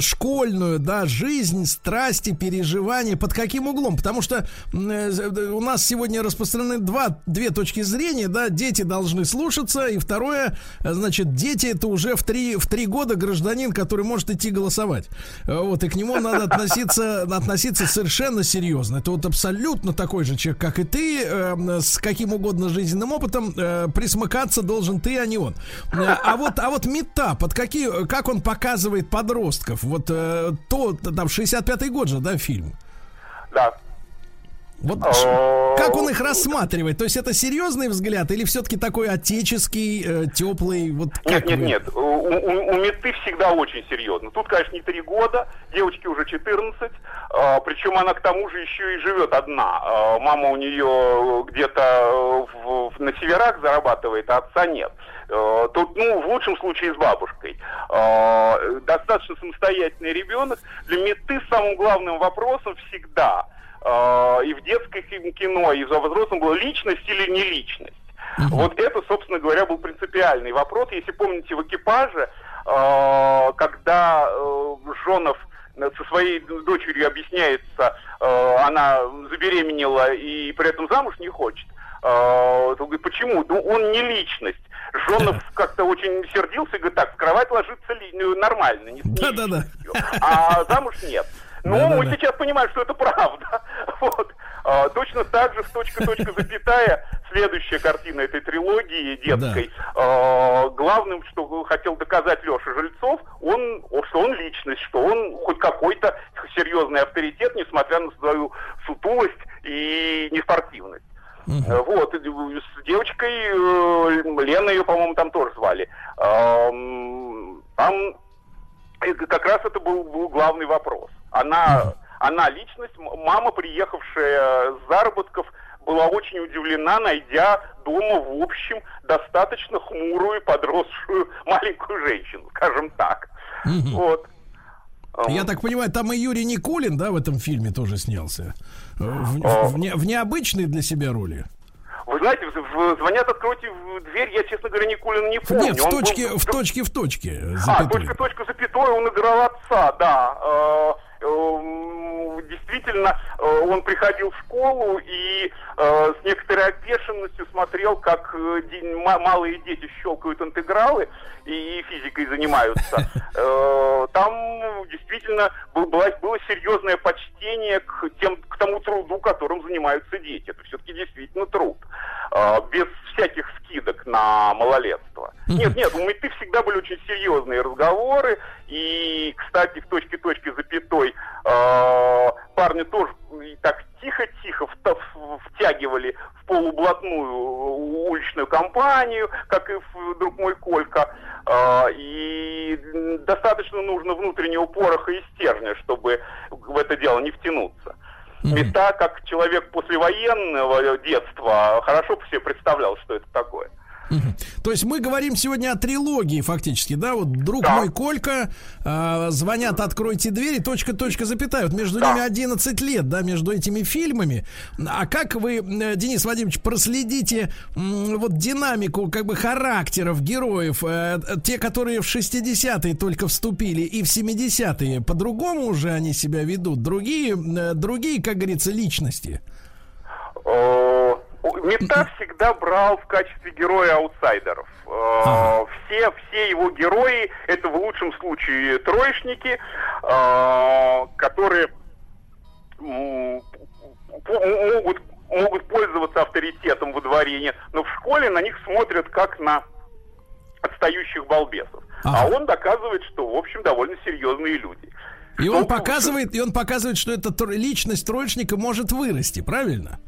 школьную, да, жизнь, страсти, переживания, под каким углом? Потому что э, у нас сегодня распространены два, две точки зрения, да, дети должны слушаться, и второе, значит, дети это уже в три, в три года гражданин, который может идти голосовать. Вот, и к нему надо относиться, (laughs) относиться совершенно серьезно. Это вот абсолютно такой же человек, как и ты, э, с каким угодно жизненным опытом, э, присмыкаться должен ты, а не он. Э, А вот, а вот мета, под какие, как он показывает подростков? Вот э, то, там, 65-й год же, да, фильм? Да. Вот Э, как он их рассматривает? То есть это серьезный взгляд или все-таки такой отеческий, э, теплый? Вот Нет, нет, вы- нет. У, у- у Меты всегда очень серьезно. Тут, конечно, не три года, девочке уже 14, а, причем она к тому же еще и живет одна. А, мама у нее где-то э, в- в- на северах зарабатывает, а отца нет. Э, Тут, ну, в лучшем случае с бабушкой. А, Достаточно самостоятельный ребенок. Для Меты самым главным вопросом всегда э, и в детском кино, и за взрослым было личность или не личность. Вот это, собственно говоря, был принципиальный вопрос. Если помните, в экипаже, э, когда э, Жонов со своей дочерью объясняется, э, она забеременела и при этом замуж не хочет. Э, почему? Ну, он не личность. Жонов как-то очень сердился и говорит, так, в кровать ложится ну, нормально, не, не Да-да-да. а замуж нет. Ну, Да-да-да. мы сейчас понимаем, что это правда. (laughs) Вот. А, точно так же в точка, точка, запятая, следующая картина этой трилогии детской. а, главным, что хотел доказать Леша Жильцов, он, что он личность, что он хоть какой-то серьезный авторитет, несмотря на свою сутулость и неспортивность. Э, Вот, с девочкой, э, Лена ее, по-моему, там тоже звали. Ам, Там и как раз это был, был главный вопрос. Она, она личность, мама, приехавшая с заработков, была очень удивлена, найдя дома, в общем, достаточно хмурую, подросшую (laughs) маленькую женщину, скажем так. Вот. Я так понимаю, там и Юрий Никулин, да, в этом фильме тоже снялся. Э, В, А. в не- в необычной для себя роли. Вы знаете, звонят, откройте в дверь, я, честно говоря, Никулина не помню. Нет, в Он был- точке, в точке, в точке. А, точка, точка, запятой, он играл отца, да. Эм, Действительно, э, он приходил в школу и э, с некоторой опешенностью смотрел, как э, малые дети щелкают интегралы и физикой занимаются. (laughs) Там действительно был- была- было серьезное почтение к, тем, к тому труду, которым занимаются дети. Это все-таки действительно труд. Без всяких скидок на малолетство. Нет, нет, у Меты всегда были очень серьезные разговоры. И, кстати, в точке-точке запятой э, парни тоже и так тихо-тихо втягивали в полублатную уличную компанию, как и «Друг мой Колька». Э, и достаточно нужно внутреннего пороха и стержня, чтобы в это дело не втянуться. Мета, как человек послевоенного детства, хорошо бы себе представлял, что это такое. То есть мы говорим сегодня о трилогии фактически, да? Вот друг мой Колька, э, звонят, откройте двери, точка, точка, запятая. Вот между ними 11 лет, да, между этими фильмами. А как вы, э, Денис Вадимович, проследите м, вот динамику как бы характеров героев, э, те, которые в 60-е только вступили и в 70-е, по-другому уже они себя ведут? Другие, э, другие, как говорится, личности? Э, Мета всегда брал в качестве героя аутсайдеров. Э, Все, все его герои это в лучшем случае троечники, э, которые могут, могут пользоваться авторитетом во дворе, но в школе на них смотрят как на отстающих балбесов. А он доказывает, что, в общем, довольно серьезные люди. И он показывает, и он показывает, что эта личность троечника может вырасти, правильно?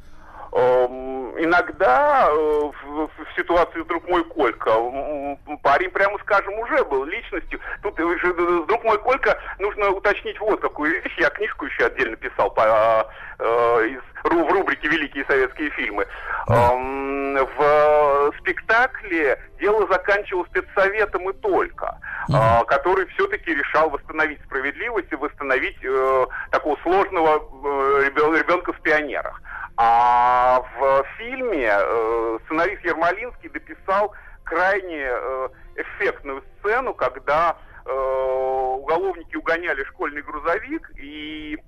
Эм, Иногда э, в, в ситуации «Друг мой Колька» парень, прямо скажем, уже был личностью. Тут э, «Друг мой Колька» нужно уточнить вот какую вещь. Я книжку еще отдельно писал по, э, из, ру- в рубрике «Великие советские фильмы». В спектакле дело заканчивалось спецсоветом и только, э, который все-таки решал восстановить справедливость и восстановить э, такого сложного э, ребен- ребенка в пионерах. А в фильме э, сценарист Ермолинский дописал крайне э, эффектную сцену, когда э, уголовники угоняли школьный грузовик и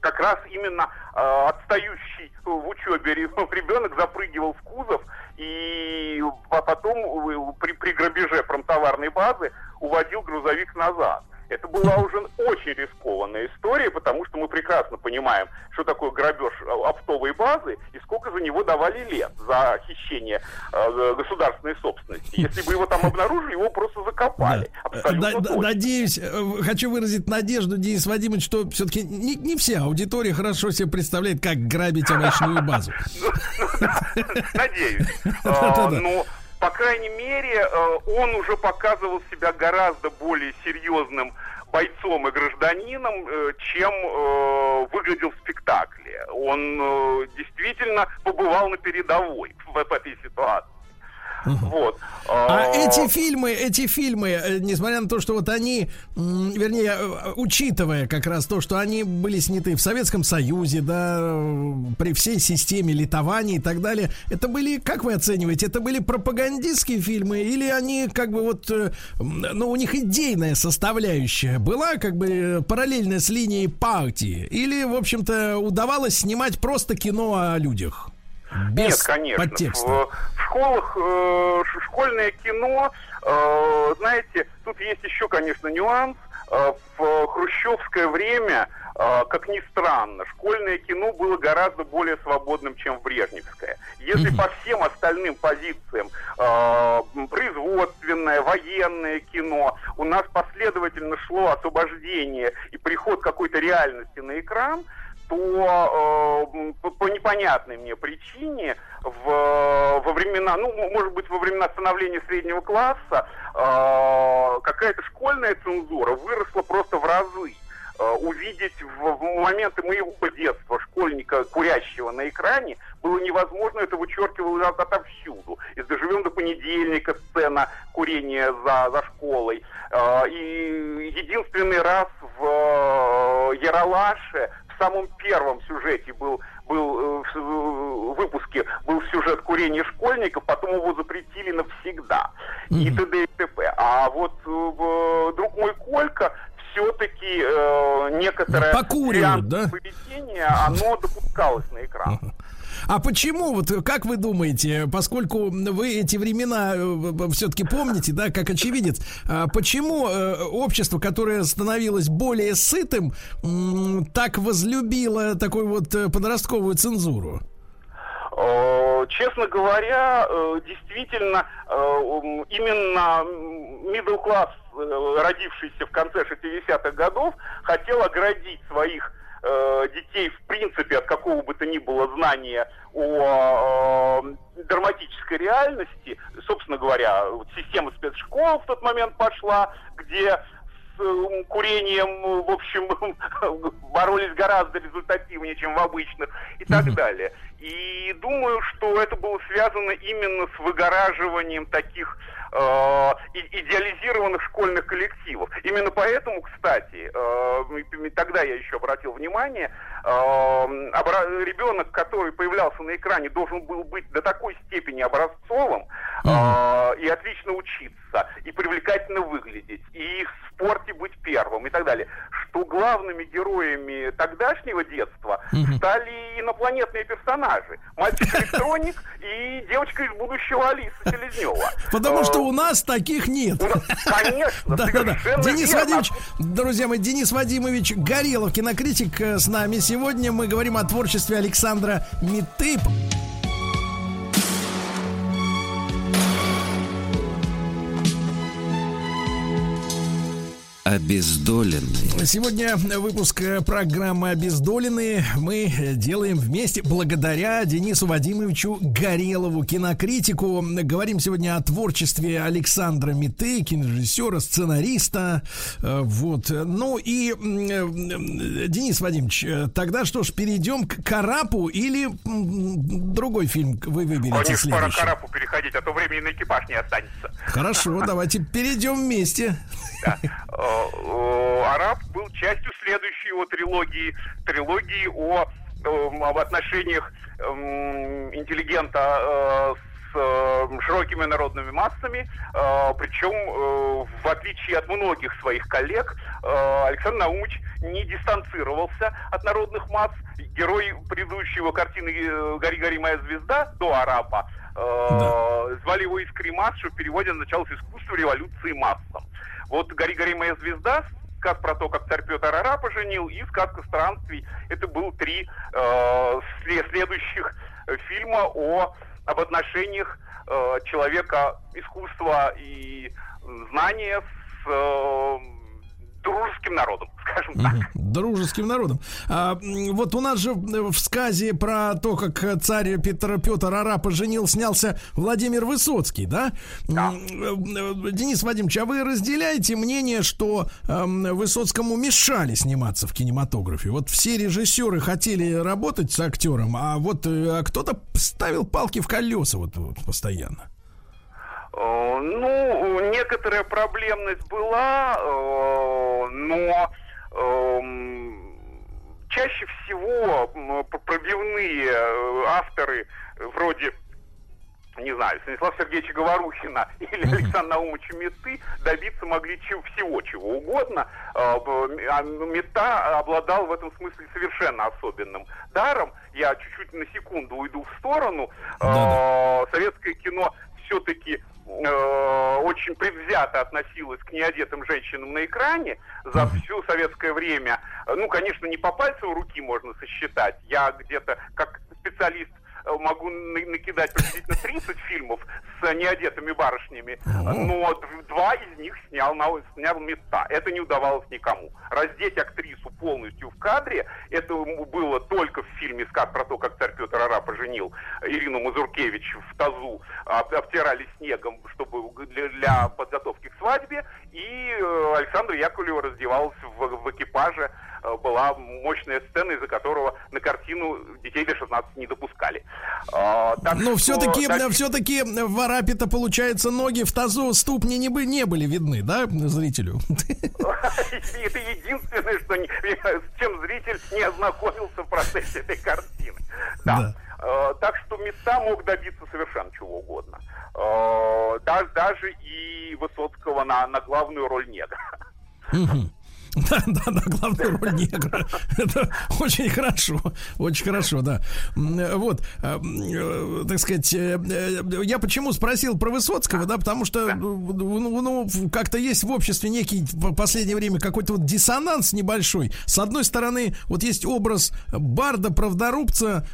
как раз именно э, отстающий в учебе ре- (laughs) ребенок запрыгивал в кузов и по- потом э, при, при грабеже промтоварной базы уводил грузовик назад. Это была уже очень рискованная история, потому что мы прекрасно понимаем, что такое грабеж а, оптовой базы и сколько за него давали лет за хищение э, государственной собственности. Если бы его там обнаружили, его просто закопали. Да- да- надеюсь, э, хочу выразить надежду, Денис Вадимович, что все-таки не, не вся аудитория хорошо себе представляет, как грабить овощную базу. Надеюсь. (laughs) По крайней мере, э, он уже показывал себя гораздо более серьезным бойцом и гражданином, э, чем э, выглядел в спектакле. Он действительно побывал на передовой в этой ситуации. Вот. А эти фильмы, эти фильмы, э, несмотря на то, что вот они, вернее, э, учитывая как раз то, что они были сняты в Советском Союзе, да, э, при всей системе литования и так далее, это были, как вы оцениваете, это были пропагандистские фильмы или они как бы вот, ну, у них идейная составляющая была как бы параллельно с линией партии или, в общем-то, удавалось снимать просто кино о людях? Без Нет, конечно. подтекста. В, в школах э, школьное кино, э, знаете, тут есть еще, конечно, нюанс. Э, в хрущевское время, э, как ни странно, школьное кино было гораздо более свободным, чем в брежневское. Если по всем остальным позициям э, производственное, военное кино у нас последовательно шло освобождение и приход какой-то реальности на экран, то э, по, по непонятной мне причине в, во времена, ну, может быть, во времена становления среднего класса э, какая-то школьная цензура выросла просто в разы. Э, увидеть в, в моменты моего детства школьника, курящего на экране, было невозможно, это вычеркивалось от- отовсюду. Из «Доживем до понедельника» сцена курения за, за школой. Э, и единственный раз в э, Яралаше в самом первом сюжете был был э, в, выпуске был сюжет курения школьников, потом его запретили навсегда. И т.д. и т.п. А вот э, «Друг мой Колька» все-таки э, некоторое Покуривают, да? поведение, оно допускалось на экран. (laughs) А почему, вот как вы думаете, поскольку вы эти времена все-таки помните, да, как очевидец, а почему э, общество, которое становилось более сытым, так возлюбило такую вот э, подростковую цензуру? Э, Честно говоря, э, действительно, э, именно middle класс, родившийся в конце 60-х годов, хотел оградить своих э, детей в принципе от какого бы то ни было знания о э, драматической реальности. Собственно говоря, система спецшкол в тот момент пошла, где с курением, в общем, (laughs) боролись гораздо результативнее, чем в обычных и так далее. И думаю, что это было связано именно с выгораживанием таких э, идеализированных школьных коллективов. Именно поэтому, кстати, э, тогда я еще обратил внимание, э, обра- ребенок, который появлялся на экране, должен был быть до такой степени образцовым э, и отлично учиться, и привлекательно выглядеть, и в спорте быть первым и так далее, что главными героями тогдашнего детства стали инопланетные персонажи. Мальчик-электроник (laughs) и девочка из будущего Алиса Селезнева. Потому Э, что у нас таких нет. Конечно, Да, да, да. Денис верно. Вадимович, друзья мои, Денис Вадимович Горелов, кинокритик э, с нами. Сегодня мы говорим о творчестве Александра Миты. Обездоленные. Сегодня выпуск э, программы «Обездоленные» мы э, делаем вместе благодаря Денису Вадимовичу Горелову, кинокритику. Говорим сегодня о творчестве Александра Миты, кинорежиссера, сценариста. Э, Вот. Ну и, Денис Вадимович, тогда что ж, перейдем к Карапу или другой фильм вы выберете Конечно, пора к следующий? Карапу переходить, а то времени на экипаж не останется. Хорошо, давайте перейдем вместе. Э, (laughs) Араб был частью следующей его трилогии, трилогии о, эм, об отношениях эм, интеллигента э, с э, широкими народными массами, э, причем э, в отличие от многих своих коллег, э, Александр Наумович не дистанцировался от народных масс. Герой предыдущего картины э, «Гори, гори, моя звезда» до «Араба» э, звали его Искримас, что в переводе означало «искусство революции массам». Вот «Гори, гори, моя звезда» сказ про то, как царь Петр Ара поженил, и сказка странствий. Это был три э, сле- следующих э, фильма о об отношениях э, человека искусства и знания с э, дружеским народом, (laughs) скажем так. Дружеским народом. А, вот у нас же в сказе про то, как царь Петр, Петр Арапа женил, снялся Владимир Высоцкий, да? М, э, Денис Вадимович, а вы разделяете мнение, что эм, Высоцкому мешали сниматься в кинематографе? Вот все режиссеры хотели работать с актером, а вот э, а кто-то ставил палки в колеса вот, вот постоянно. Э, Ну, некоторая проблемность была, э, но эм, чаще всего пробивные э, авторы вроде не знаю, Станислава Сергеевича Говорухина (laughs) или Александра Наумовича Меты добиться могли чего, всего, чего угодно. А, Мета обладал в этом смысле совершенно особенным даром. Я чуть-чуть на секунду уйду в сторону. А, Советское кино все-таки очень предвзято относилось к неодетым женщинам на экране за все советское время. Ну, конечно, не по пальцу руки можно сосчитать. Я где-то как специалист э, могу на- накидать приблизительно 30 фильмов с неодетыми барышнями, но д- два из них снял, на- снял Мета. Это не удавалось никому. Раздеть актрису полностью в кадре, это было только в фильме «Сказ про то, как царь Петр Ара поженил Ирину Мазуркевич в тазу, об- обтирали снегом, чтобы для, для подготовки к свадьбе, и э, Александра Яковлева раздевалась в, в экипаже. Э, Была мощная сцена, из-за которого на картину детей до 16 не допускали. А, Но что, все-таки, да, все-таки в Арапе-то, получается, ноги в тазу, ступни не, бы, не были видны, да, зрителю? (laughs) Это единственное, что не- (laughs) с чем зритель не ознакомился в процессе этой картины. Да. Э, Так что Мета мог добиться совершенно чего угодно. Э, да- Даже и Высоцкого на, на главную роль негра. Да, да, да, главную роль негра. Это очень хорошо, очень хорошо, да. Вот, э, э, так сказать, э, э, я почему спросил про Высоцкого, да, потому что, ну, ну, как-то есть в обществе некий в последнее время какой-то вот диссонанс небольшой. С одной стороны, вот есть образ барда, правдорубца,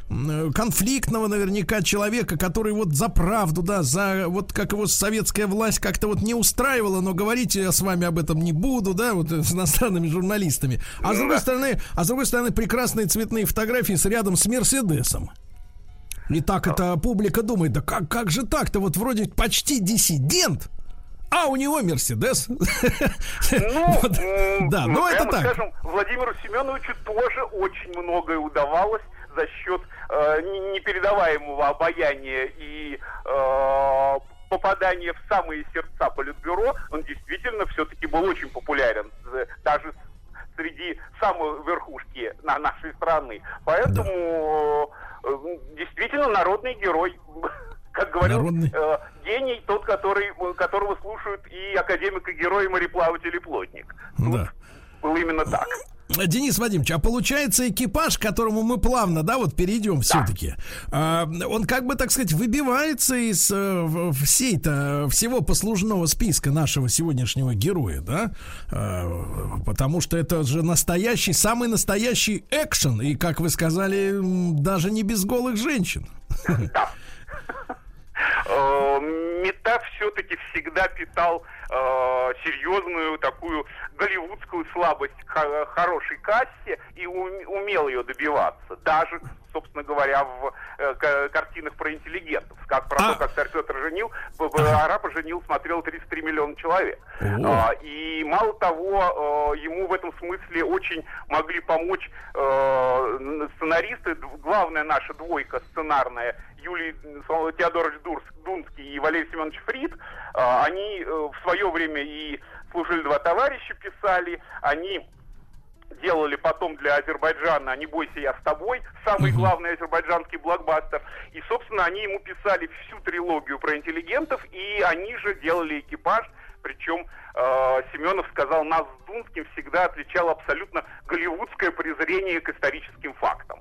конфликтного наверняка человека, который вот за правду, да, за вот как его советская власть как-то вот не устраивала, но говорить я с вами об этом не буду, да, вот э, с иностранными журналистами. А с другой стороны, а с другой стороны, прекрасные цветные фотографии с рядом с Мерседесом. И так это публика думает, да как, как же так-то, вот вроде почти диссидент, а у него Мерседес. (laughs) Вот. Да, Ну, ну это так. скажем, Владимиру Семеновичу тоже очень многое удавалось за счет э, не- непередаваемого обаяния и э, попадания в самые сердца политбюро. Он действительно все-таки был очень популярен э, даже среди самой верхушки на нашей страны. Поэтому э, действительно народный герой. (laughs) Как говорил Народный. э, гений, тот, который, которого слушают и академик, и герой, и мореплаватель, и плотник. Да. Было именно так. Денис Вадимович, а получается экипаж, к которому мы плавно, да, вот перейдем все-таки, он как бы, так сказать, выбивается из э, всей-то, всего послужного списка нашего сегодняшнего героя, да, Э, потому что это же настоящий, самый настоящий экшен, и, как вы сказали, даже не без голых женщин. Э, (laughs) Мета все-таки всегда питал э, серьезную такую голливудскую слабость к хо- хорошей кассе и ум- умел ее добиваться. Даже, собственно говоря, в э, ка- картинах про интеллигентов. Как про то, как царь Петр женил, б- б- Арапа женил, смотрел 33 миллиона человек. А, И мало того, э, ему в этом смысле очень могли помочь э, сценаристы. Главная наша двойка сценарная Юлий э, Теодорович Дурс- Дунский и Валерий Семенович Фрид, э, они э, в свое время и «Служили два товарища» писали, они делали потом для Азербайджана «Не бойся, я с тобой», самый главный азербайджанский блокбастер. И, собственно, они ему писали всю трилогию про интеллигентов, и они же делали экипаж, причем э, Семенов сказал, нас с Дунским всегда отличало абсолютно голливудское презрение к историческим фактам.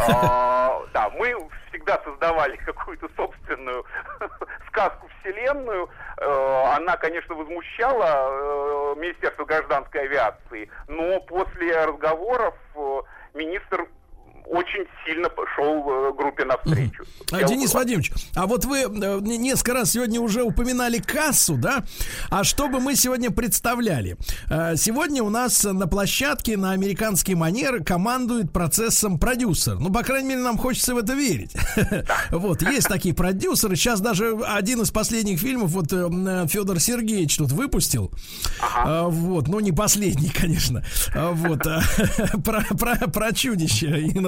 А, (laughs) Да, мы всегда создавали какую-то собственную (laughs) сказку вселенную. Э, Она, конечно, возмущала э, Министерство гражданской авиации, но после разговоров э, министр очень сильно пошел э, группе навстречу. Я Денис угла- Вадимович, а вот вы э, не- несколько раз сегодня уже упоминали кассу, да? А что бы мы сегодня представляли? Э, Сегодня у нас на площадке на американский манер командует процессом продюсер. Ну, по крайней мере, нам хочется в это верить. (laughs) Вот, есть такие продюсеры. Сейчас даже один из последних фильмов вот Федор Сергеевич тут выпустил. Вот, ну не последний, (laughs) конечно. Вот, (laughs) про, про, про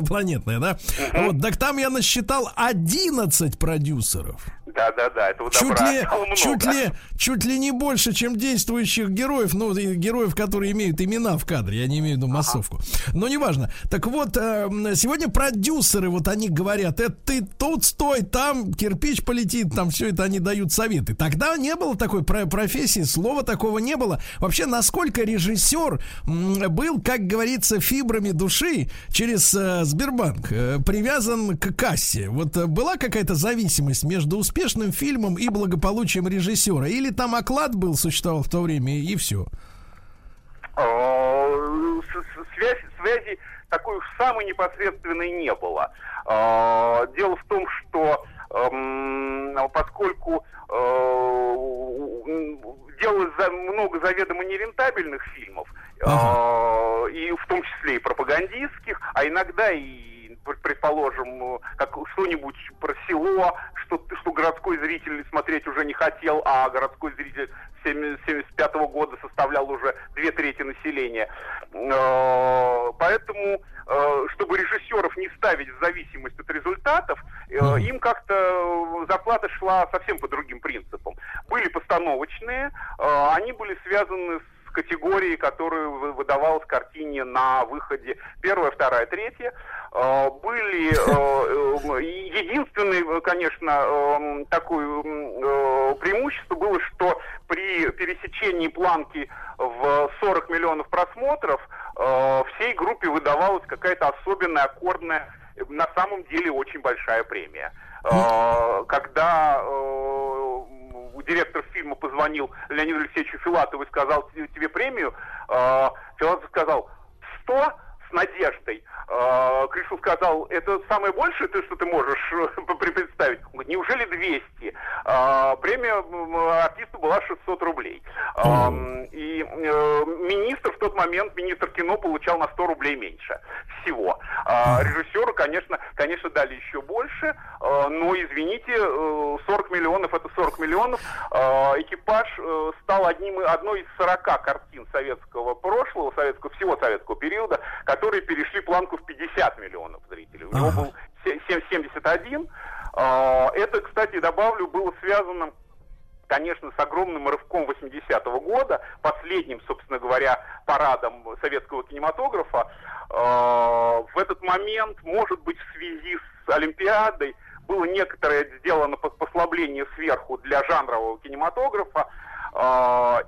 чудище инопланетное, да? Вот, так там я насчитал 11 продюсеров. Да-да-да, этого Чуть добра ли, стало (laughs) много. чуть ли, чуть ли не больше, чем действующих героев, ну, героев, которые имеют имена в кадре, я не имею в виду массовку. Но неважно. Так вот, э, сегодня продюсеры, вот они говорят, это ты тут стой, там кирпич полетит, там все это они дают советы. Тогда не было такой про- профессии, слова такого не было. Вообще, насколько режиссер был, как говорится, фибрами души через э, Сбербанк э, привязан к кассе. Вот э, была какая-то зависимость между успешным фильмом и благополучием режиссера? Или там оклад был, существовал в то время, и все? Э, связи такой уж самой непосредственной не было. Дело в том, что эм, поскольку делалось за- много заведомо нерентабельных фильмов, э, и в том числе и пропагандистских, а иногда и предположим, э, как что-нибудь про село, что, что городской зритель смотреть уже не хотел, а городской зритель 1975 года составлял уже две трети населения. Э, Поэтому, э, чтобы режиссеров не ставить в зависимость от результатов, им как-то зарплата шла совсем по другим принципам. Были постановочные, они были связаны с категорией, которую вы- выдавалась картине на выходе первая, вторая, третья. Э, Были э, э, и единственный, э, конечно, э, такое преимущество было, что при пересечении планки в 40 миллионов просмотров всей группе выдавалась какая-то особенная аккордная, на самом деле очень большая премия. Э, Когда директор фильма позвонил Леониду Алексеевичу Филатову и сказал «Тебе- премию, Филатов сказал 100 с надеждой. Э, Крышу сказал, это самое большее, ты, что ты можешь э, (laughs) представить? Он говорит, неужели 200? Э, Премия м, артисту была 600 рублей. Эм, И э, министр в тот момент, министр кино получал на 100 рублей меньше всего. А Режиссеру, конечно, конечно, дали еще больше, э, но, извините, э, 40 миллионов это 40 миллионов. Э, Экипаж э, стал одним, одной из 40 картин советского прошлого, советского, всего советского периода, которые перешли планку в 50 миллионов зрителей. У него был се- 771. Э, Это, кстати, добавлю, было связано конечно, с огромным рывком 80-го года, последним, собственно говоря, парадом советского кинематографа. Э, В этот момент, может быть, в связи с Олимпиадой, было некоторое сделано пос- послабление сверху для жанрового кинематографа,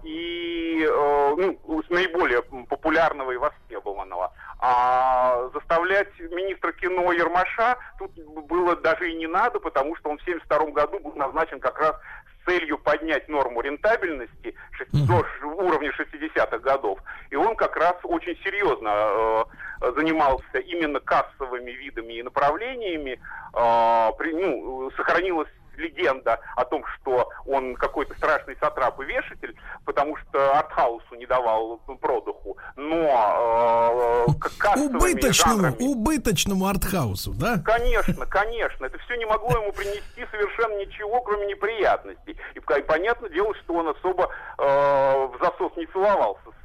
и э, ну, наиболее популярного и востребованного. А заставлять министра кино Ермаша тут было даже и не надо, потому что он в 1972 году был назначен как раз с целью поднять норму рентабельности до уровня 60-х годов. И он как раз очень серьезно э, занимался именно кассовыми видами и направлениями. Э, при- ну, сохранилась легенда о том, что он какой-то страшный сатрап и вешатель, потому что артхаусу не давал продыху, но э, кассовыми Убыточному, жанрами убыточному артхаусу, да? Конечно, конечно. Это все не могло ему принести совершенно ничего, кроме неприятностей. И, и понятное дело, что он особо э, в засос не целовался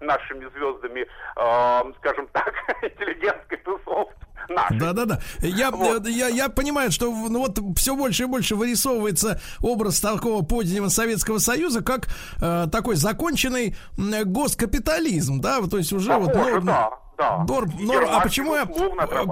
нашими звездами, э, скажем так, (laughs) интеллигентской тусовки. Да-да-да. Я, я, я понимаю, что ну, вот все больше и больше вырисовывается образ такого позднего Советского Союза, как э, такой законченный госкапитализм, да, вот, то есть уже вот Похоже, ну, да. Да. И норм. А почему я,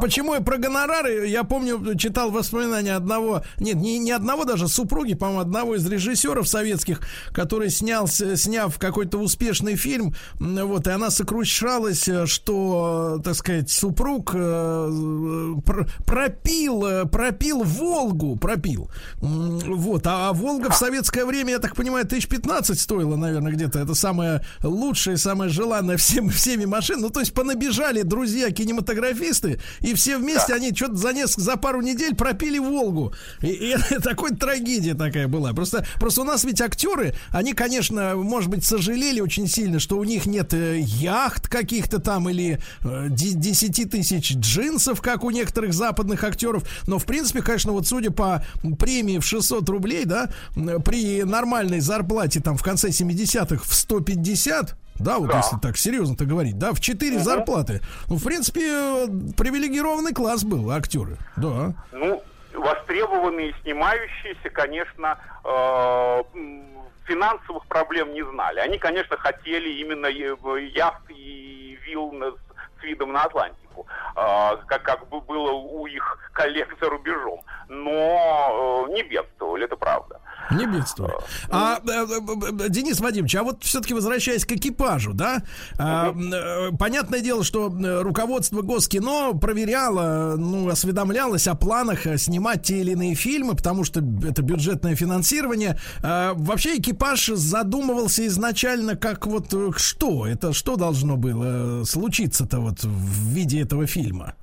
почему я про гонорары? Я помню, читал воспоминания одного, нет, не, не одного даже, супруги, по-моему, одного из режиссеров советских, который снял, с- сняв какой-то успешный фильм, вот, и она сокрушалась, э, что, э, так сказать, супруг э, пр- пропил, пропил Волгу, пропил. Вот, а, а Волга в советское время, я так понимаю, тысяч 15 стоила, наверное, где-то. Это самая лучшая, самая желанная всем, всеми машин. Ну, то есть понабежали друзья кинематографисты, и все вместе они что-то за несколько, за пару недель пропили Волгу. И, и такой трагедия такая была. Просто, просто у нас ведь актеры, они, конечно, может быть, сожалели очень сильно, что у них нет э, яхт каких-то там или э, де- 10 тысяч джинсов, как у некоторых западных актеров. Но, в принципе, конечно, вот судя по премии в 600 рублей, да, при нормальной зарплате там в конце 70-х в 150, да, вот Да. если так серьезно-то говорить, да, в 4 зарплаты. Ну, в принципе, привилегированный класс был, актеры. Да. Ну, востребованные, снимающиеся, конечно, э, финансовых проблем не знали. Они, конечно, хотели именно э, яхт и вилл с видом на Атлантику, э, как, как бы было у их коллег за рубежом. Но э, не бедствовали, это правда. Не бедствовали. А, э, э, э, Денис Вадимович, а вот все-таки возвращаясь к экипажу, да, а, понятное дело, что руководство Госкино проверяло, ну, осведомлялось о планах снимать те или иные фильмы, потому что это бюджетное финансирование. А, вообще экипаж задумывался изначально как вот что? Это что должно было случиться-то вот в виде этого фильма?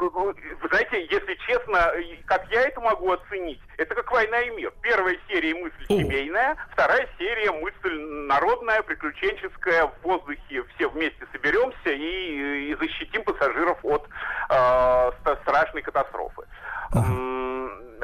Э, Вы знаете, если честно, как я это могу оценить, это как «Война и мир». Первая серия мысль семейная, вторая серия мысль народная, приключенческая, в воздухе все вместе соберемся и, и защитим пассажиров от э, страшной катастрофы.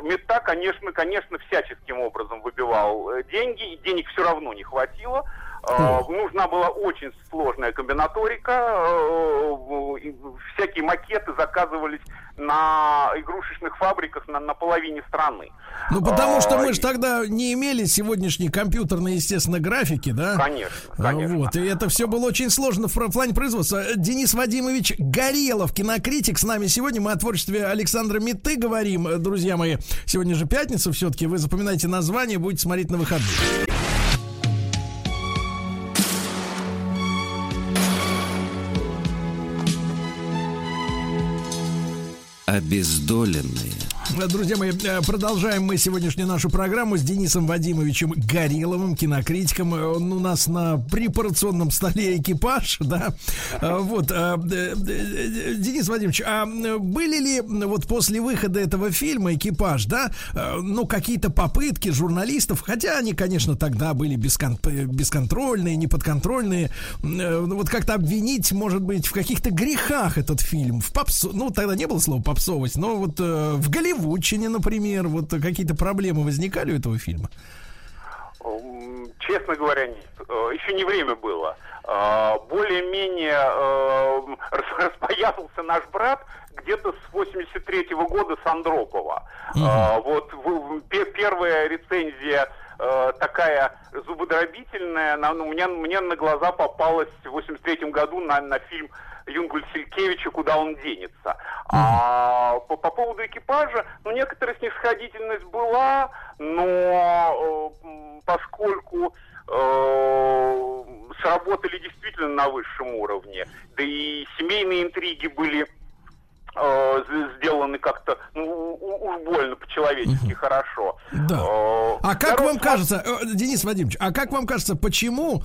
Мета, конечно, конечно, всяческим образом выбивал э, деньги, и денег все равно не хватило. Э, Нужна была очень сложная комбинаторика. э, Всякие макеты заказывались на игрушечных фабриках на, на половине страны. Ну, потому что А, мы же тогда не имели сегодняшней компьютерной, естественно, графики, да? Конечно, А, конечно. Вот, и это все было очень сложно в плане производства. Денис Вадимович Горелов, кинокритик, с нами сегодня. Мы о творчестве Александра Митты говорим. Э, Друзья мои, сегодня же пятница все-таки. Вы запоминайте название, будете смотреть на выходные. Обездоленные. Друзья мои, э, продолжаем мы сегодняшнюю нашу программу с Денисом Вадимовичем Гореловым, кинокритиком. Э, Он у нас на препарационном столе экипаж, да. Э, Вот, Денис Вадимович, а были ли вот после выхода этого фильма экипаж, да, ну, какие-то попытки журналистов, хотя они, конечно, тогда были бескон- бесконтрольные, неподконтрольные, ну, вот как-то обвинить, может быть, в каких-то грехах этот фильм, в попсу, ну, тогда не было слова попсовость, но вот э, в Голливудчине, например, вот какие-то проблемы возникали у этого фильма? Честно говоря, нет. Э, Еще не время было. Э, Более-менее э, рас- (laughs) распоясался наш брат где-то с 83 года с Андропова. Э, Вот первая рецензия такая зубодробительная, на- ну, мне, мне на глаза попалась в 83 году на, на фильм Юнгуль Силькевича «Куда он денется». А по, по поводу экипажа, ну, некоторая снисходительность была, но э, поскольку э, сработали действительно на высшем уровне, да и семейные интриги были сделаны как-то ну, уж больно по-человечески хорошо. Да. Э, А как народ вам кажется, э, Денис Вадимович, а как вам кажется, почему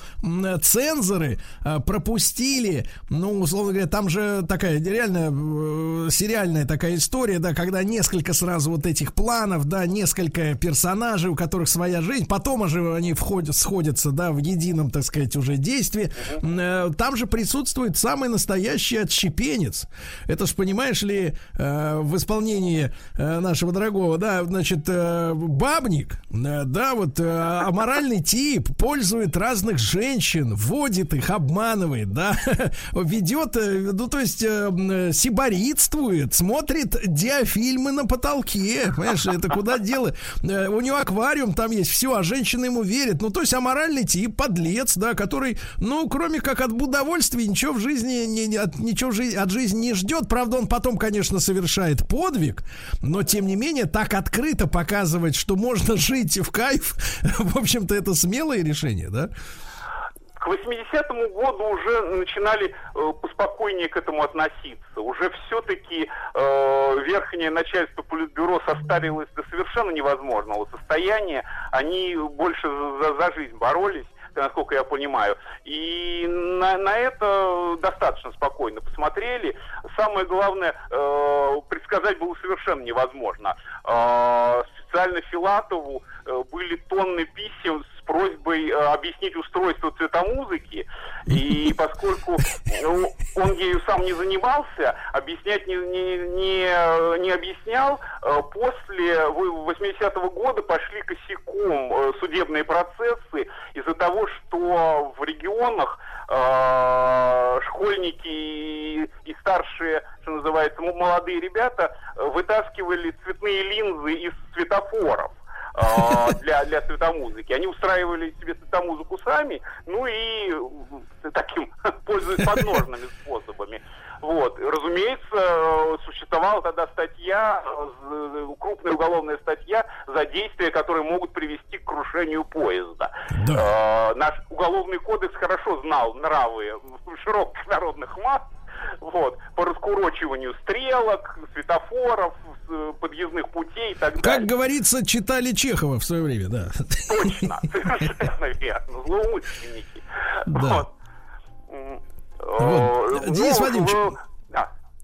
цензоры э, пропустили, ну, условно говоря, там же такая реально э, сериальная такая история, да, когда несколько сразу вот этих планов, да, несколько персонажей, у которых своя жизнь, потом уже они входят, сходятся, да, в едином, так сказать, уже действии. Э, Там же присутствует самый настоящий отщепенец. Это ж, понимаешь, понимаешь ли, э, в исполнении э, нашего дорогого, да, значит, э, бабник, э, да, вот э, аморальный тип пользует разных женщин, вводит их, обманывает, да, (laughs) ведет, э, ну, то есть, э, м, сиборитствует, смотрит диафильмы на потолке, понимаешь, это куда дело? Э, У него аквариум там есть, все, а женщина ему верит, ну, то есть, аморальный тип, подлец, да, который, ну, кроме как от удовольствия, ничего в жизни, не, от, ничего в жи- от жизни не ждет, правда, он потом, конечно, совершает подвиг, но, тем не менее, так открыто показывать, что можно (laughs) жить в кайф, в общем-то, это смелое решение, да? К 80-му году уже начинали э, поспокойнее к этому относиться. Уже все-таки э, верхнее начальство Политбюро состарилось до совершенно невозможного состояния. Они больше за, за жизнь боролись насколько я понимаю. И на, на это достаточно спокойно посмотрели. Самое главное, э, предсказать было совершенно невозможно. Э, специально Филатову э, были тонны писем с просьбой э, объяснить устройство цветомузыки. И (laughs) поскольку он ею сам не занимался, объяснять не, не, не, не объяснял, э, после 80-го года пошли косяком э, судебные процессы из-за того, что в регионах э, школьники и, и старшие, что называется, молодые ребята вытаскивали цветные линзы из светофоров для, для светомузыки. Они устраивали себе светомузыку сами, ну и э, таким, (laughs) пользуясь подножными способами. Вот. Разумеется, существовала тогда статья, э, крупная уголовная статья за действия, которые могут привести к крушению поезда. Э, Наш уголовный кодекс хорошо знал нравы широких народных масс, вот, по раскурочиванию стрелок, светофоров, э, подъездных путей и так Как далее. говорится, читали Чехова в свое время, да. Точно, (laughs) совершенно верно, злоумышленники. Да. Вот. Вот. э, Денис ну, ну, да.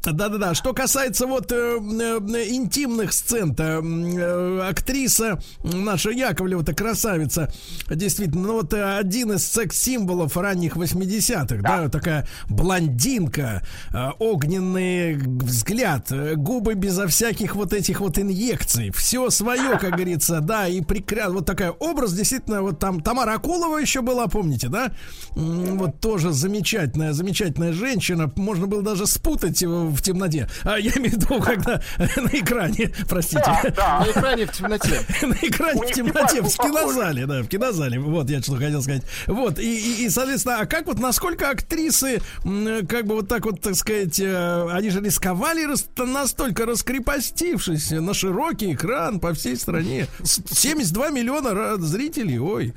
Да-да-да. Что касается вот э, э, интимных сцен-то, м, э, актриса наша Яковлева-то красавица, действительно, ну вот э, один из секс-символов ранних 80-х, да, такая блондинка, э, огненный взгляд, э, губы безо всяких вот этих вот инъекций, все свое, как говорится, да, и прекрасно, вот такая образ, действительно, вот там Тамара Акулова еще была, помните, да, вот тоже замечательная, замечательная женщина, можно было даже спутать его в темноте, а я имею в виду, когда (laughs) на экране, простите. На экране в темноте. (laughs) На экране в темноте, в похож. кинозале, да, в кинозале. Вот, я что хотел сказать. Вот, и, и, соответственно, а как вот, насколько актрисы, как бы вот так вот, так сказать, э, они же рисковали настолько раскрепостившись на широкий экран по всей стране. С- 72 миллиона зрителей, ой.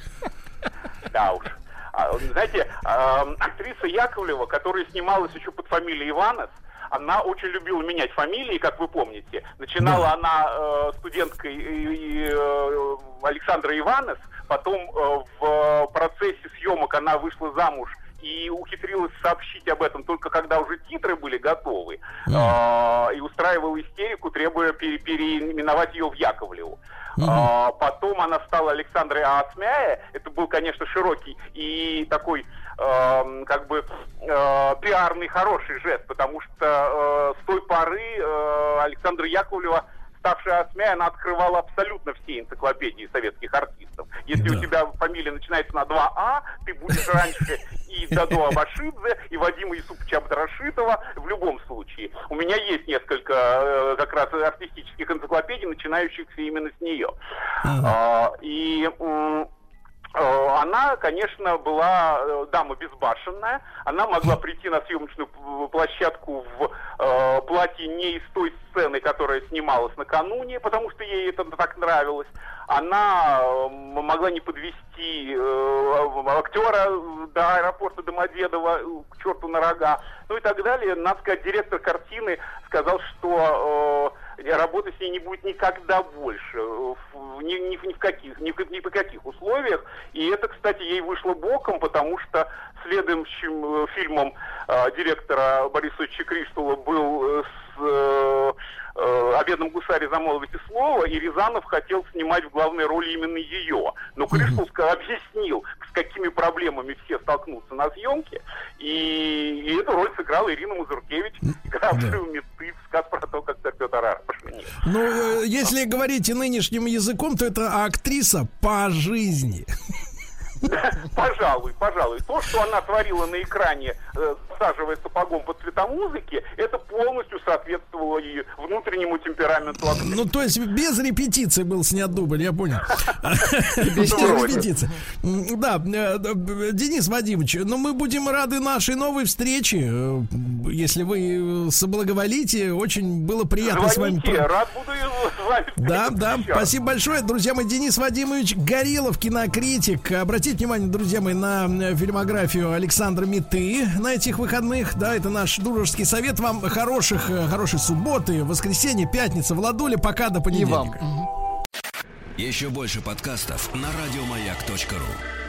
Да уж. А, Знаете, эм, актриса Яковлева, которая снималась еще под фамилией Иванов, она очень любила менять фамилии, как вы помните. Начинала она э, студенткой э, Александра Иванов, потом э, в процессе съемок она вышла замуж и ухитрилась сообщить об этом только когда уже титры были готовы, э, и устраивала истерику, требуя пере- переименовать ее в Яковлеву. А, потом она стала Александрой Аасмяя. Это был, конечно, широкий и такой, эм, как бы, э, пиарный хороший жест, потому что э, с той поры э, Александра Яковлева ставшая Асмяй, она открывала абсолютно все энциклопедии советских артистов. Если у тебя фамилия начинается на 2А, ты будешь раньше и Дадо Абашидзе, и Вадима Юсуповича Абдрашитова в любом случае. У меня есть несколько э, как раз артистических энциклопедий, начинающихся именно с нее. А, и э, она, конечно, была э, дама безбашенная. Она могла прийти на съемочную площадку в э, платье не из той сцены, которая снималась накануне, потому что ей это так нравилось. Она э, могла не подвести актера до аэропорта Домодедово э, к черту на рога, ну и так далее. Надо сказать, директор картины сказал, что э, работы с ней не будет никогда больше, э, ни, ни- ни в каких, ни, ни при каких условиях. И это, кстати, ей вышло боком, потому что следующим э, фильмом э, директора Бориса Чекриштула был э, с э, э, «О бедном гусаре замолвите слово», и Рязанов хотел снимать в главной роли именно ее. Но Криштул ска- объяснил, с какими проблемами все столкнутся на съемке, и, и эту роль сыграла Ирина Мазуркевич, игравшая в Медведевском рассказ про то, как Арапаш. Нет. Ну, э, если говорить нынешним языком, то это актриса по жизни. (laughs) Пожалуй, пожалуй. То, что она творила на экране, э, всаживая сапогом под цвета музыки, это полностью соответствовало ее внутреннему темпераменту. Ну, то есть без репетиции был снят дубль, я понял. (laughs) Без текста. репетиции. Да, э, э, Денис Вадимович, ну мы будем рады нашей новой встрече. Если вы соблаговолите, очень было приятно с вами. Рад буду с вами Да, да, спасибо большое. Друзья мои, Денис Вадимович Горелов, кинокритик. Обратите внимание, друзья мои, на фильмографию Александра Миты на этих выходных. Да, это наш дружеский совет. Вам хороших, э, хорошей субботы, воскресенье, пятница, Владуля. Пока до понедельника. Еще больше подкастов на радиомаяк.ру.